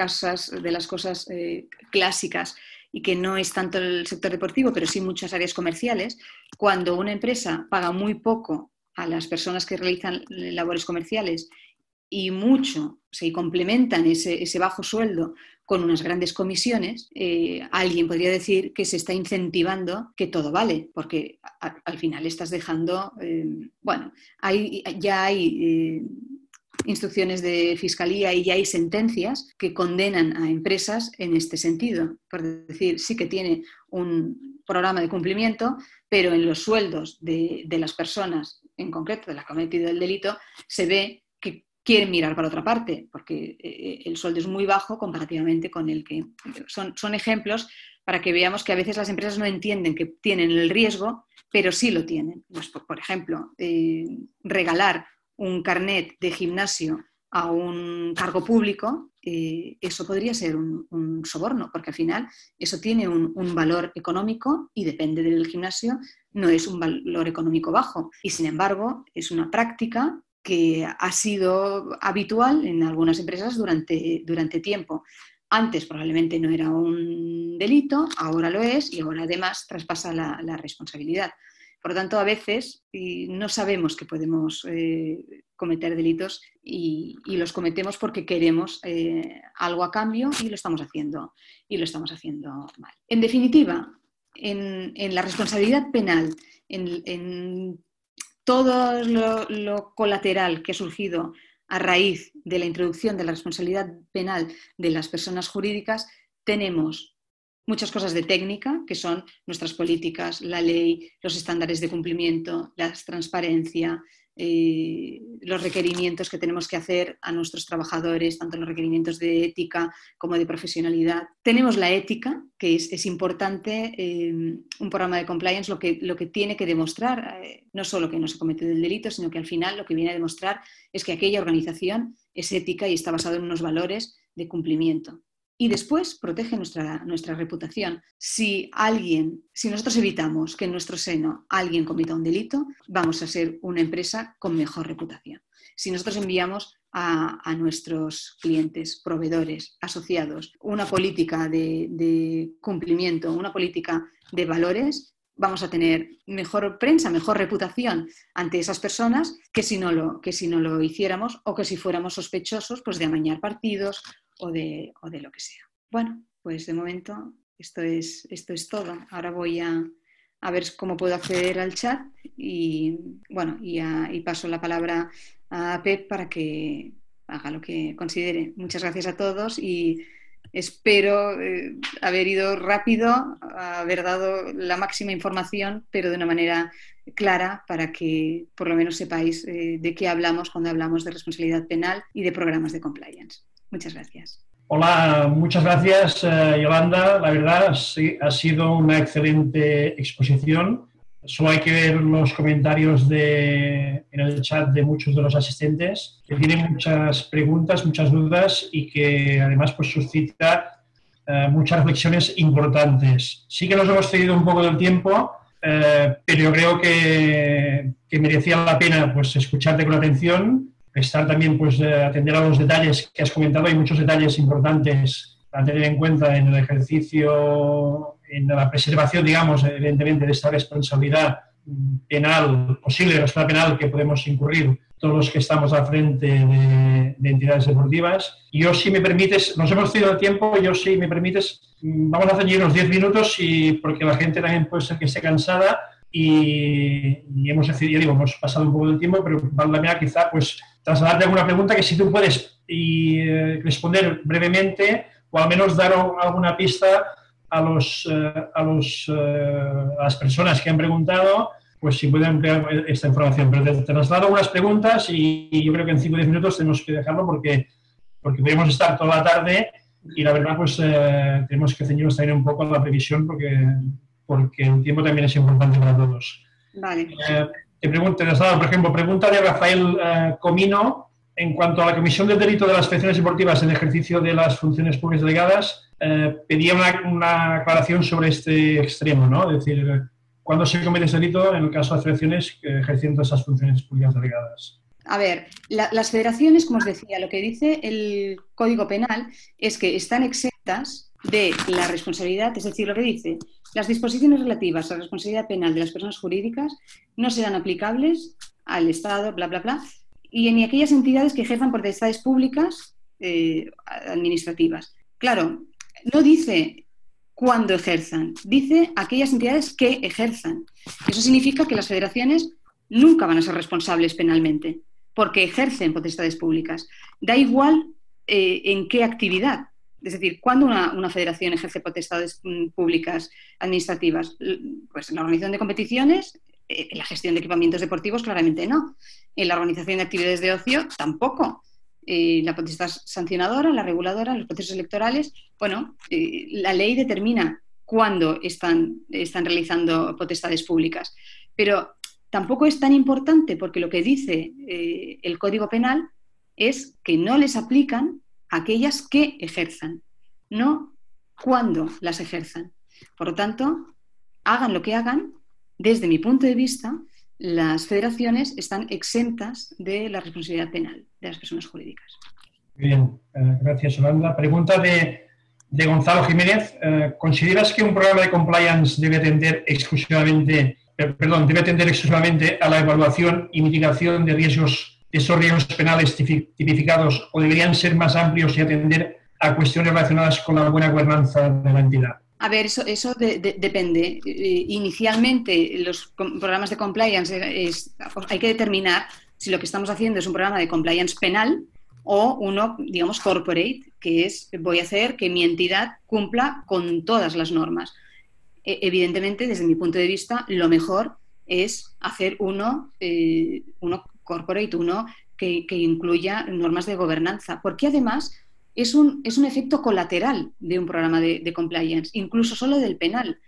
cosas eh, clásicas y que no es tanto el sector deportivo, pero sí muchas áreas comerciales, cuando una empresa paga muy poco a las personas que realizan labores comerciales y mucho, se complementan ese, ese bajo sueldo con unas grandes comisiones, eh, alguien podría decir que se está incentivando que todo vale, porque al final estás dejando, eh, bueno, hay, ya hay eh, instrucciones de fiscalía y ya hay sentencias que condenan a empresas en este sentido. Por decir, sí que tiene un programa de cumplimiento, pero en los sueldos de, de las personas, en concreto de la que ha cometido el delito, se ve quieren mirar para otra parte, porque eh, el sueldo es muy bajo comparativamente con el que... Son, son ejemplos para que veamos que a veces las empresas no entienden que tienen el riesgo, pero sí lo tienen. Pues, por, ejemplo, eh, regalar un carnet de gimnasio a un cargo público eh, eso podría ser un, soborno, porque al final eso tiene un, valor económico y depende del gimnasio, no es un valor económico bajo. Y sin embargo, es una práctica que ha sido habitual en algunas empresas durante, durante tiempo. Antes probablemente no era un delito, ahora lo es y ahora además traspasa la responsabilidad. Por lo tanto, a veces no sabemos que podemos eh, cometer delitos y, los cometemos porque queremos eh, algo a cambio y lo estamos haciendo y lo estamos haciendo mal. En definitiva, en, la responsabilidad penal, en, todo lo, colateral que ha surgido a raíz de la introducción de la responsabilidad penal de las personas jurídicas, tenemos muchas cosas de técnica, que son nuestras políticas, la ley, los estándares de cumplimiento, la transparencia, eh, los requerimientos que tenemos que hacer a nuestros trabajadores, tanto los requerimientos de ética como de profesionalidad. Tenemos la ética, que es, importante, eh, un programa de compliance lo que, lo que tiene que demostrar, eh, no solo que no se comete el delito, sino que al final lo que viene a demostrar es que aquella organización es ética y está basada en unos valores de cumplimiento y después protege nuestra, nuestra reputación. Si alguien, si nosotros evitamos que en nuestro seno alguien cometa un delito, vamos a ser una empresa con mejor reputación. Si nosotros enviamos a, nuestros clientes, proveedores, asociados, una política de, cumplimiento, una política de valores, vamos a tener mejor prensa, mejor reputación ante esas personas que si no lo, que si no lo hiciéramos o que si fuéramos sospechosos pues, de amañar partidos o de, lo que sea. Bueno, pues de momento esto es, esto es todo. Ahora voy a, ver cómo puedo acceder al chat y bueno, y, paso la palabra a Pep para que haga lo que considere. Muchas gracias a todos y espero eh, haber ido rápido, haber dado la máxima información, pero de una manera clara para que por lo menos sepáis eh, de qué hablamos cuando hablamos de responsabilidad penal y de programas de compliance. Muchas gracias. Hola, muchas gracias eh, Yolanda. La verdad sí, ha sido una excelente exposición. Solo hay que ver los comentarios de, en el chat de muchos de los asistentes, que tienen muchas preguntas, muchas dudas y que además pues, suscita eh, muchas reflexiones importantes. Sí que nos hemos cedido un poco del tiempo, eh, pero yo creo que, que merecía la pena pues, escucharte con atención estar también, pues, atender a los detalles que has comentado. Hay muchos detalles importantes a tener en cuenta en el ejercicio, en la preservación, digamos, evidentemente, de esta responsabilidad penal, posible responsabilidad penal que podemos incurrir todos los que estamos al frente de, entidades deportivas. Yo, si me permites, nos hemos tenido el tiempo, yo, si me permites, vamos a hacer unos 10 minutos y porque la gente también puede ser que esté cansada y, hemos decidido, digo, hemos pasado un poco del tiempo, pero vale la pena quizá pues trasladarte alguna pregunta que si tú puedes y, eh, responder brevemente o al menos dar alguna pista a, los, eh, a, los, eh, a las personas que han preguntado, pues si pueden emplear esta información. Pero te, traslado algunas preguntas y, yo creo que en 5 o 10 minutos tenemos que dejarlo porque, porque podemos estar toda la tarde y la verdad pues tenemos que ceñirnos también un poco a la previsión porque porque el tiempo también es importante para todos. Vale. Eh, te pregunto, por ejemplo, pregunta de Rafael eh, Comino en cuanto a la comisión del delito de las federaciones deportivas en ejercicio de las funciones públicas delegadas, eh, pedía una, aclaración sobre este extremo, ¿no? Es decir, ¿cuándo se comete ese delito en el caso de federaciones ejerciendo esas funciones públicas delegadas? A ver, las federaciones, como os decía, lo que dice el Código Penal es que están exentas de la responsabilidad, es decir, lo que dice, las disposiciones relativas a la responsabilidad penal de las personas jurídicas no serán aplicables al Estado, bla, bla, bla, y ni aquellas entidades que ejerzan potestades públicas eh, administrativas. Claro, no dice cuándo ejerzan, dice aquellas entidades que ejerzan. Eso significa que las federaciones nunca van a ser responsables penalmente, porque ejercen potestades públicas. Da igual eh, en qué actividad. Es decir, ¿cuándo una, federación ejerce potestades mm, públicas administrativas? Pues en la organización de competiciones, en eh, la gestión de equipamientos deportivos, claramente no. En la organización de actividades de ocio, tampoco. Eh, la potestad sancionadora, la reguladora, los procesos electorales, bueno, eh, la ley determina cuándo están, están realizando potestades públicas. Pero tampoco es tan importante porque lo que dice el Código Penal es que no les aplican aquellas que ejerzan, no cuando las ejerzan. Por lo tanto, hagan lo que hagan, desde mi punto de vista, las federaciones están exentas de la responsabilidad penal de las personas jurídicas. Bien, eh, gracias Yolanda. Pregunta de, Gonzalo Jiménez. Eh, ¿Consideras que un programa de compliance debe atender exclusivamente, eh, perdón, debe atender exclusivamente a la evaluación y mitigación de riesgos, de esos riesgos penales tipificados o deberían ser más amplios y atender a cuestiones relacionadas con la buena gobernanza de la entidad? A ver, eso, depende. Inicialmente, los programas de compliance hay que determinar si lo que estamos haciendo es un programa de compliance penal o uno, digamos, corporate, que es voy a hacer que mi entidad cumpla con todas las normas. E, evidentemente, desde mi punto de vista, lo mejor es hacer uno, eh, uno corporate, uno que, incluya normas de gobernanza, porque además es un, es un efecto colateral de un programa de, compliance, incluso solo del penal.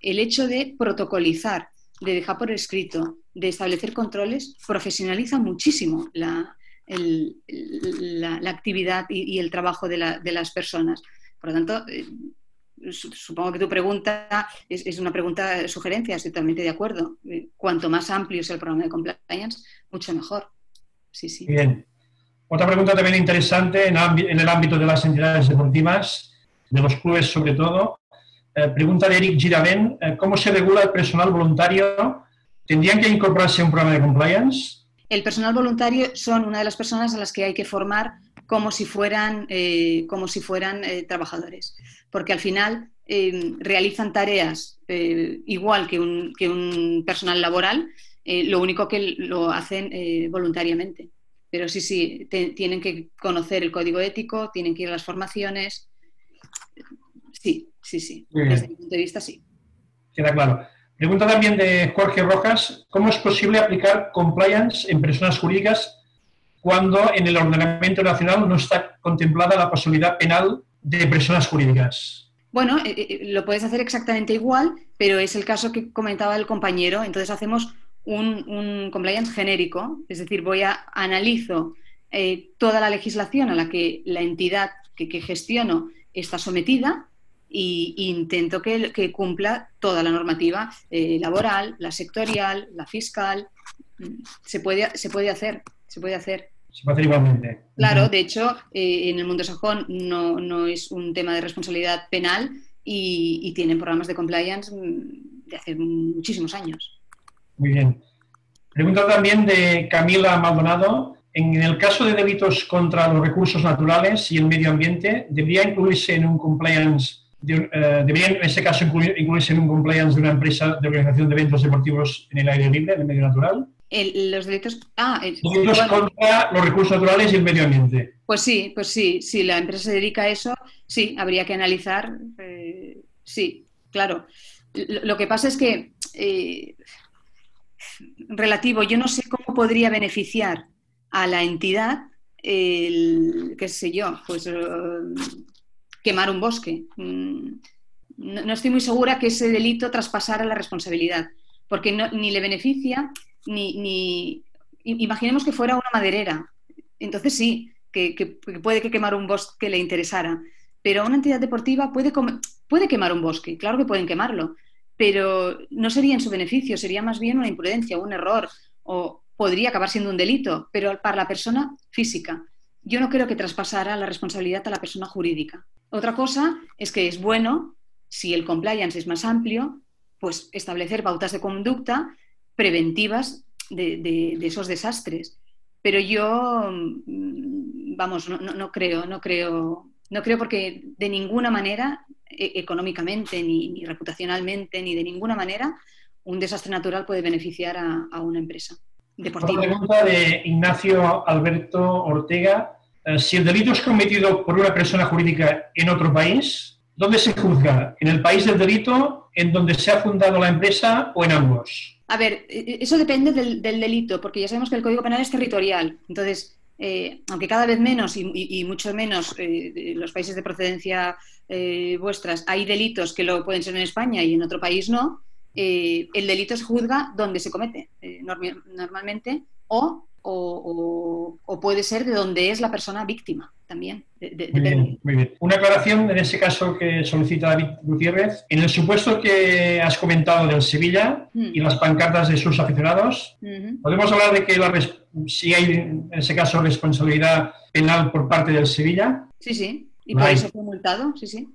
El hecho de protocolizar, de dejar por escrito, de establecer controles, profesionaliza muchísimo la, la, actividad y, el trabajo de, las personas. Por lo tanto, eh, supongo que tu pregunta es, una pregunta sugerencia, estoy totalmente de acuerdo. Eh, cuanto más amplio sea el programa de compliance, mucho mejor. Sí, sí. Bien. Otra pregunta también interesante en, el ámbito de las entidades deportivas, de los clubes sobre todo. Eh, pregunta de Eric Giravén, ¿cómo se regula el personal voluntario? ¿Tendrían que incorporarse a un programa de compliance? el personal voluntario son una de las personas a las que hay que formar como si fueran, eh, como si fueran eh, trabajadores, porque al final eh, realizan tareas igual que un, que un, personal laboral, lo único que lo hacen voluntariamente. Pero sí, sí, tienen que conocer el código ético, tienen que ir a las formaciones. Sí, sí, sí. Desde mi punto de vista, sí. Queda claro. Pregunta también de Jorge Rojas, ¿cómo es posible aplicar compliance en personas jurídicas cuando en el ordenamiento nacional no está contemplada la posibilidad penal de personas jurídicas? Bueno, eh, eh, lo puedes hacer exactamente igual, pero es el caso que comentaba el compañero. Entonces hacemos un, compliance genérico, es decir, voy a analizo eh, toda la legislación a la que la entidad que gestiono está sometida y intento que, cumpla toda la normativa eh, laboral, la sectorial, la fiscal. Se puede, se puede hacer, se puede hacer. Se puede hacer igualmente. Claro, de hecho, eh, en el mundo sajón no, no, es un tema de responsabilidad penal y, tienen programas de compliance mm, de hace muchísimos años. Muy bien. Pregunta también de Camila Maldonado. En el caso de delitos contra los recursos naturales y el medio ambiente, ¿debería incluirse en un compliance eh, deberían en este caso incluirse en un compliance de una empresa de organización de eventos deportivos en el aire libre, en el medio natural. Los delitos, ah, contra los recursos naturales y el medio ambiente. Pues sí, pues sí, si la empresa se dedica a eso, sí, habría que analizar, eh, sí, claro. Lo, que pasa es que, eh, relativo, yo no sé cómo podría beneficiar a la entidad el, qué sé yo, pues quemar un bosque. Mm, no, estoy muy segura que ese delito traspasara la responsabilidad, porque ni le beneficia, ni, Imaginemos que fuera una maderera. Entonces sí, que, puede que quemar un bosque le interesara. Pero una entidad deportiva puede, puede quemar un bosque, claro que pueden quemarlo, pero no sería en su beneficio, sería más bien una imprudencia, un error, o podría acabar siendo un delito, pero para la persona física. Yo no creo que traspasara la responsabilidad a la persona jurídica. Otra cosa es que es bueno, si el compliance es más amplio, pues establecer pautas de conducta preventivas de, esos desastres. Pero yo, mm, vamos, no, creo, no creo, no creo porque de ninguna manera, e, económicamente, ni, reputacionalmente, ni de ninguna manera, un desastre natural puede beneficiar a, una empresa deportiva. pregunta de Ignacio Alberto Ortega. Eh, si el delito es cometido por una persona jurídica en otro país, ¿dónde se juzga? ¿En el país del delito, en donde se ha fundado la empresa o en ambos? A ver, e, e, eso depende del, delito, porque ya sabemos que el Código Penal es territorial. Entonces, eh, aunque cada vez menos y, mucho menos eh, los países de procedencia vuestras hay delitos que lo pueden ser en España y en otro país no, el delito se juzga donde se comete normalmente o o, puede ser de donde es la persona víctima también. muy, bien, muy, bien, Una aclaración en ese caso que solicita David Gutiérrez. En el supuesto que has comentado del Sevilla mm. y las pancartas de sus aficionados, ¿podemos hablar de que la, si hay en ese caso responsabilidad penal por parte del Sevilla? Sí, sí. Y por eso fue multado, sí, sí.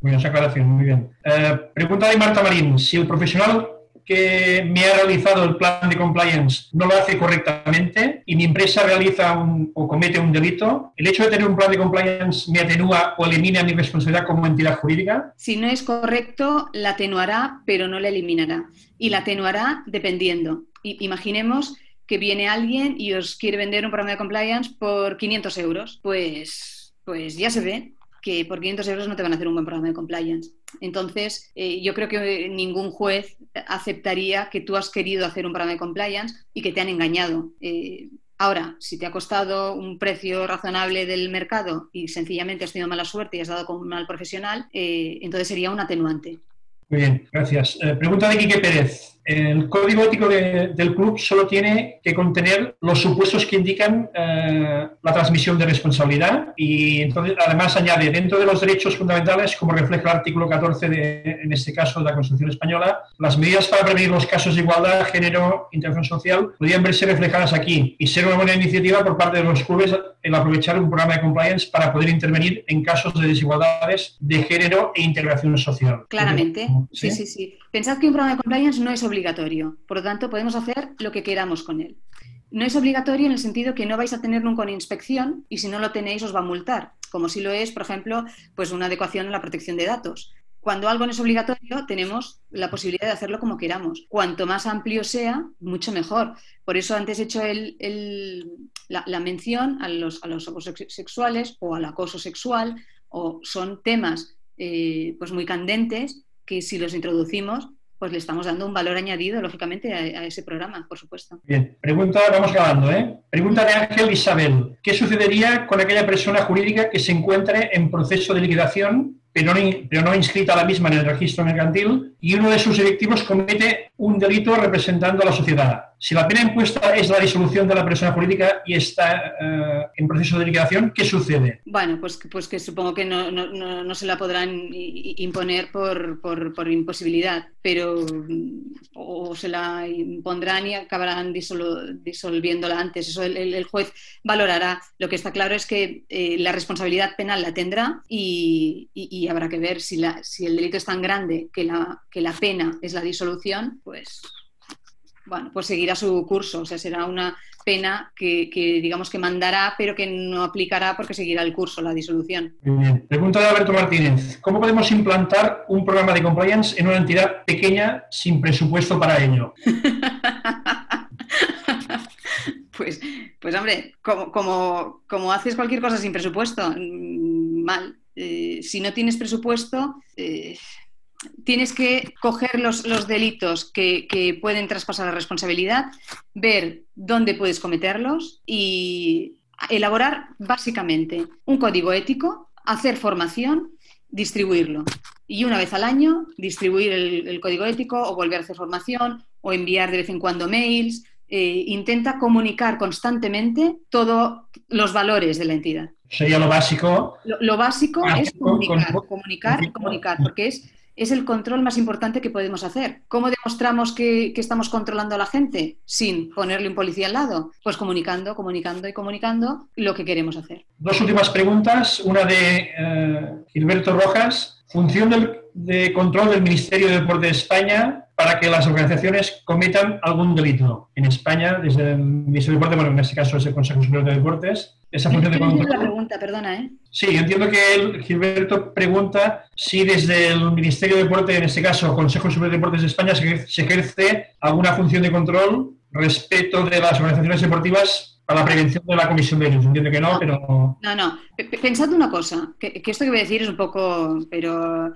Muy bien, esa aclaración, muy bien. Eh, pregunta de Marta Marín. Si el profesional que me ha realizado el plan de compliance no lo hace correctamente y mi empresa realiza o comete un delito, ¿el hecho de tener un plan de compliance me atenúa o elimina mi responsabilidad como entidad jurídica? Si no es correcto, la atenuará, pero no la eliminará. Y la atenuará dependiendo. imaginemos que viene alguien y os quiere vender un programa de compliance por 500 euros. Pues, pues ya se ve que por 500 euros no te van a hacer un buen programa de compliance. Entonces, eh, yo creo que ningún juez aceptaría que tú has querido hacer un programa de compliance y que te han engañado. Eh, ahora, si te ha costado un precio razonable del mercado y sencillamente has tenido mala suerte y has dado con un mal profesional, eh, entonces sería un atenuante. Muy bien, gracias. pregunta de Quique Pérez. El código ético del club solo tiene que contener los supuestos que indican eh, la transmisión de responsabilidad y entonces además añade dentro de los derechos fundamentales, como refleja el artículo 14 de, en este caso de la Constitución Española, las medidas para prevenir los casos de igualdad, género, interacción social podrían verse reflejadas aquí y ser una buena iniciativa por parte de los clubes el aprovechar un programa de compliance para poder intervenir en casos de desigualdades de género e integración social. Claramente, sí, sí, sí. Pensad que un programa de compliance no es obligatorio, por lo tanto podemos hacer lo que queramos con él. No es obligatorio en el sentido que no vais a tener nunca inspección y si no lo tenéis os va a multar, como si lo es, por ejemplo, pues una adecuación a la protección de datos. Cuando algo no es obligatorio, tenemos la posibilidad de hacerlo como queramos. Cuanto más amplio sea, mucho mejor. Por eso antes he hecho la, mención a los, a los abusos sexuales o al acoso sexual, o son temas eh, pues muy candentes que si los introducimos, pues le estamos dando un valor añadido, lógicamente, a, ese programa, por supuesto. Bien, pregunta, vamos acabando, ¿eh? Pregunta de Ángel Isabel. ¿Qué sucedería con aquella persona jurídica que se encuentre en proceso de liquidación pero no, pero no inscrita la misma en el registro mercantil, y uno de sus directivos comete un delito representando a la sociedad. Si la pena impuesta es la disolución de la persona jurídica y está eh, en proceso de liquidación, ¿qué sucede? Bueno, pues, pues que supongo que no, no, no, se la podrán imponer por, por, por, imposibilidad, pero o se la impondrán y acabarán disolviéndola antes. Eso el, juez valorará. Lo que está claro es que eh, la responsabilidad penal la tendrá y, y, habrá que ver si, la, si el delito es tan grande que la, que la pena es la disolución, pues bueno, pues seguirá su curso, o sea, será una pena que, digamos que mandará, pero que no aplicará porque seguirá el curso, la disolución. Pregunta de Alberto Martínez. ¿Cómo podemos implantar un programa de compliance en una entidad pequeña sin presupuesto para ello? [laughs] pues, pues hombre, como, como, haces cualquier cosa sin presupuesto, mm, mal. Eh, si no tienes presupuesto, eh, tienes que coger los, delitos que, pueden traspasar la responsabilidad, ver dónde puedes cometerlos y elaborar básicamente un código ético, hacer formación, distribuirlo. Y una vez al año distribuir el, código ético o volver a hacer formación o enviar de vez en cuando mails. Eh, intenta comunicar constantemente todos los valores de la entidad. Sería lo básico. Lo, básico es comunicar, comunicar, comunicar, porque es es el control más importante que podemos hacer. ¿Cómo demostramos que, estamos controlando a la gente sin ponerle un policía al lado? Pues comunicando, comunicando y comunicando lo que queremos hacer. Dos últimas preguntas. Una de eh, Gilberto Rojas. Función del, de control del Ministerio de Deporte de España para que las organizaciones cometan algún delito. En España, desde el Ministerio de Deporte, bueno, en este caso es el Consejo Superior de Deportes, esa función de control... la pregunta, perdona, ¿eh? Sí, entiendo que Gilberto pregunta si desde el Ministerio de Deporte, en este caso Consejo Superior de Deportes de España, se ejerce alguna función de control respecto de las organizaciones deportivas a la prevención de la comisión de ellos. Entiendo que no, pero... No, no. Pensad una cosa, que, esto que voy a decir es un poco, pero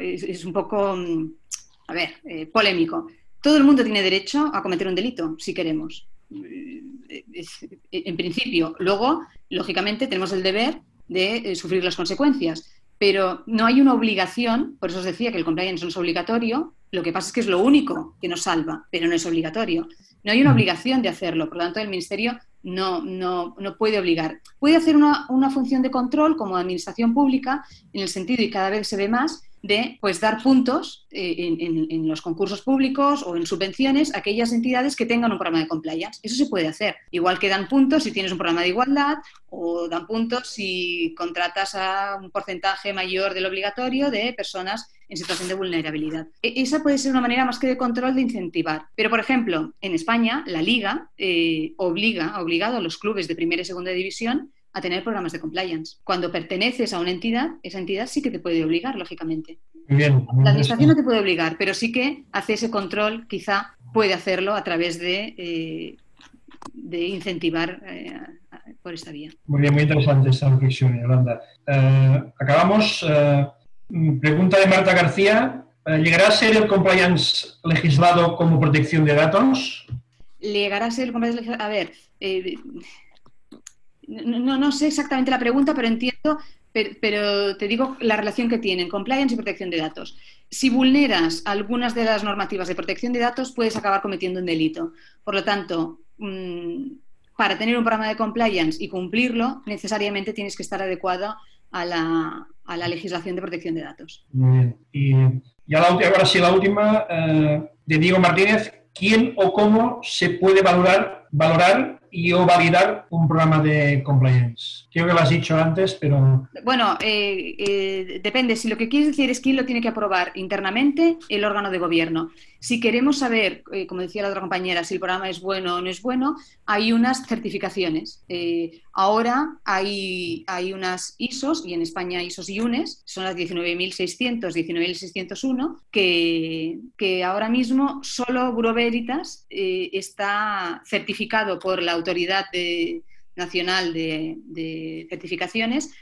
es, un poco, mm, a ver, eh, polémico. Todo el mundo tiene derecho a cometer un delito, si queremos. Eh, en principio. Luego, lógicamente, tenemos el deber de eh, sufrir las consecuencias. Pero no hay una obligación, por eso os decía que el compliance no es obligatorio, lo que pasa es que es lo único que nos salva, pero no es obligatorio. No hay una obligación de hacerlo, por lo tanto el Ministerio no, no, no puede obligar. Puede hacer una, una función de control como administración pública, en el sentido, y cada vez se ve más, de pues, dar puntos eh, en, los concursos públicos o en subvenciones a aquellas entidades que tengan un programa de compliance. Eso se puede hacer. Igual que dan puntos si tienes un programa de igualdad o dan puntos si contratas a un porcentaje mayor del obligatorio de personas en situación de vulnerabilidad. E, esa puede ser una manera más que de control de incentivar. Pero, por ejemplo, en España, la Liga eh, obliga, ha obligado a los clubes de primera y segunda división a tener programas de compliance. Cuando perteneces a una entidad, esa entidad sí que te puede obligar, lógicamente. Bien, la administración no te puede obligar, pero sí que hace ese control, quizá puede hacerlo a través de, eh, de incentivar eh, por esta vía. Muy bien, muy interesante esta reflexión, Yolanda. Eh, acabamos. pregunta de Marta García. ¿Llegará a ser el compliance legislado como protección de datos? Llegará a ser el compliance legislado. A ver, no, no, sé exactamente la pregunta, pero entiendo, pero, te digo la relación que tienen, compliance y protección de datos. Si vulneras algunas de las normativas de protección de datos, puedes acabar cometiendo un delito. Por lo tanto, mm, para tener un programa de compliance y cumplirlo, necesariamente tienes que estar adecuado a la, legislación de protección de datos. Muy bien. Y ahora sí, la última, eh, de Diego Martínez. ¿Quién o cómo se puede valorar, valorar y o validar un programa de compliance. Creo que lo has dicho antes, pero... Bueno, eh, eh, depende. Si lo que quieres decir es quién lo tiene que aprobar internamente, el órgano de gobierno. Si queremos saber, eh, como decía la otra compañera, si el programa es bueno o no es bueno, hay unas certificaciones. ahora hay, hay unas ISOs, y en España ISOs y UNES, son las 19.600, 19.601, que, que ahora mismo solo Bureau Veritas está certificado por la Autoridad Nacional de, Certificaciones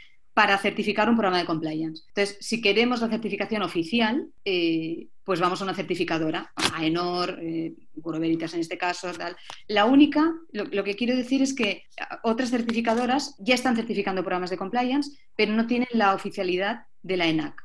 para certificar un programa de compliance. Entonces, si queremos la certificación oficial, eh, pues vamos a una certificadora, AENOR, eh, Veritas en este caso, tal. La única, lo, que quiero decir es que otras certificadoras ya están certificando programas de compliance, pero no tienen la oficialidad de la ENAC.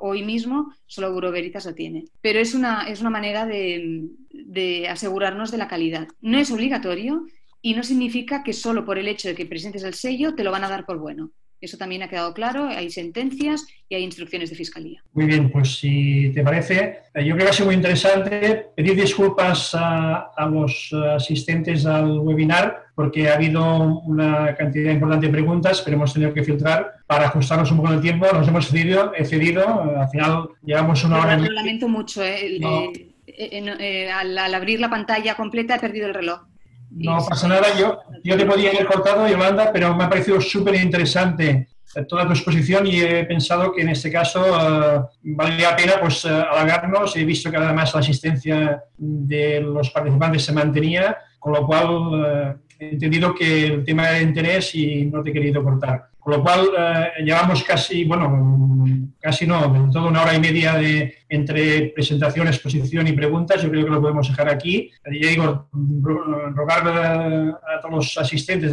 Hoy mismo solo Veritas lo tiene. Pero es una, es una manera de, de asegurarnos de la calidad. No es obligatorio y no significa que solo por el hecho de que presentes el sello te lo van a dar por bueno. Eso también ha quedado claro, hay sentencias y hay instrucciones de fiscalía. Muy bien, pues si te parece, eh, yo creo que ha sido muy interesante pedir disculpas a, los asistentes al webinar porque ha habido una cantidad importante de preguntas, pero hemos tenido que filtrar para ajustarnos un poco el tiempo. Nos hemos cedido, he cedido, al final llevamos una hora. Lo lamento mucho, eh, eh, al abrir la pantalla completa he perdido el reloj. No pasa nada, yo, yo te podía haber cortado, Yolanda, pero me ha parecido súper interesante eh, toda tu exposición y he pensado que en este caso uh, valía la pena pues, uh, alargarnos. He visto que además la asistencia de los participantes se mantenía, con lo cual entendido que el tema era de interés y no te he querido cortar. Con lo cual llevamos casi, bueno, casi no, toda una hora y media de, entre presentación, exposición y preguntas. Yo creo que lo podemos dejar aquí. Ya digo, rogar a todos los asistentes,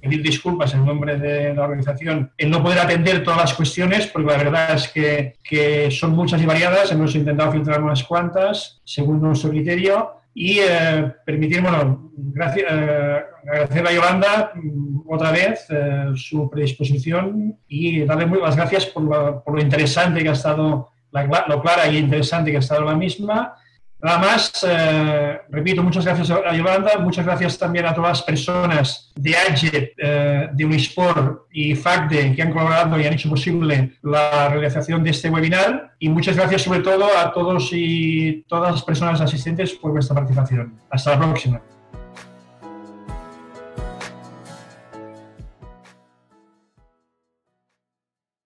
pedir disculpas en nombre de la organización, en no poder atender todas las cuestiones, porque la verdad es que, que son muchas y variadas. Hemos intentado filtrar unas cuantas según nuestro criterio y eh, permitir, bueno, gracias, eh, agradecer a Yolanda mm, otra vez eh, su predisposición y darle muy las gracias por lo, por lo interesante que ha estado, lo clara y interesante que ha estado la misma Nada más, eh, repito, muchas gracias a Yolanda, muchas gracias también a todas las personas de AGET, eh, de Unisport y FACDE que han colaborado y han hecho posible la realización de este webinar y muchas gracias sobre todo a todos y todas las personas asistentes por vuestra participación. Hasta la próxima.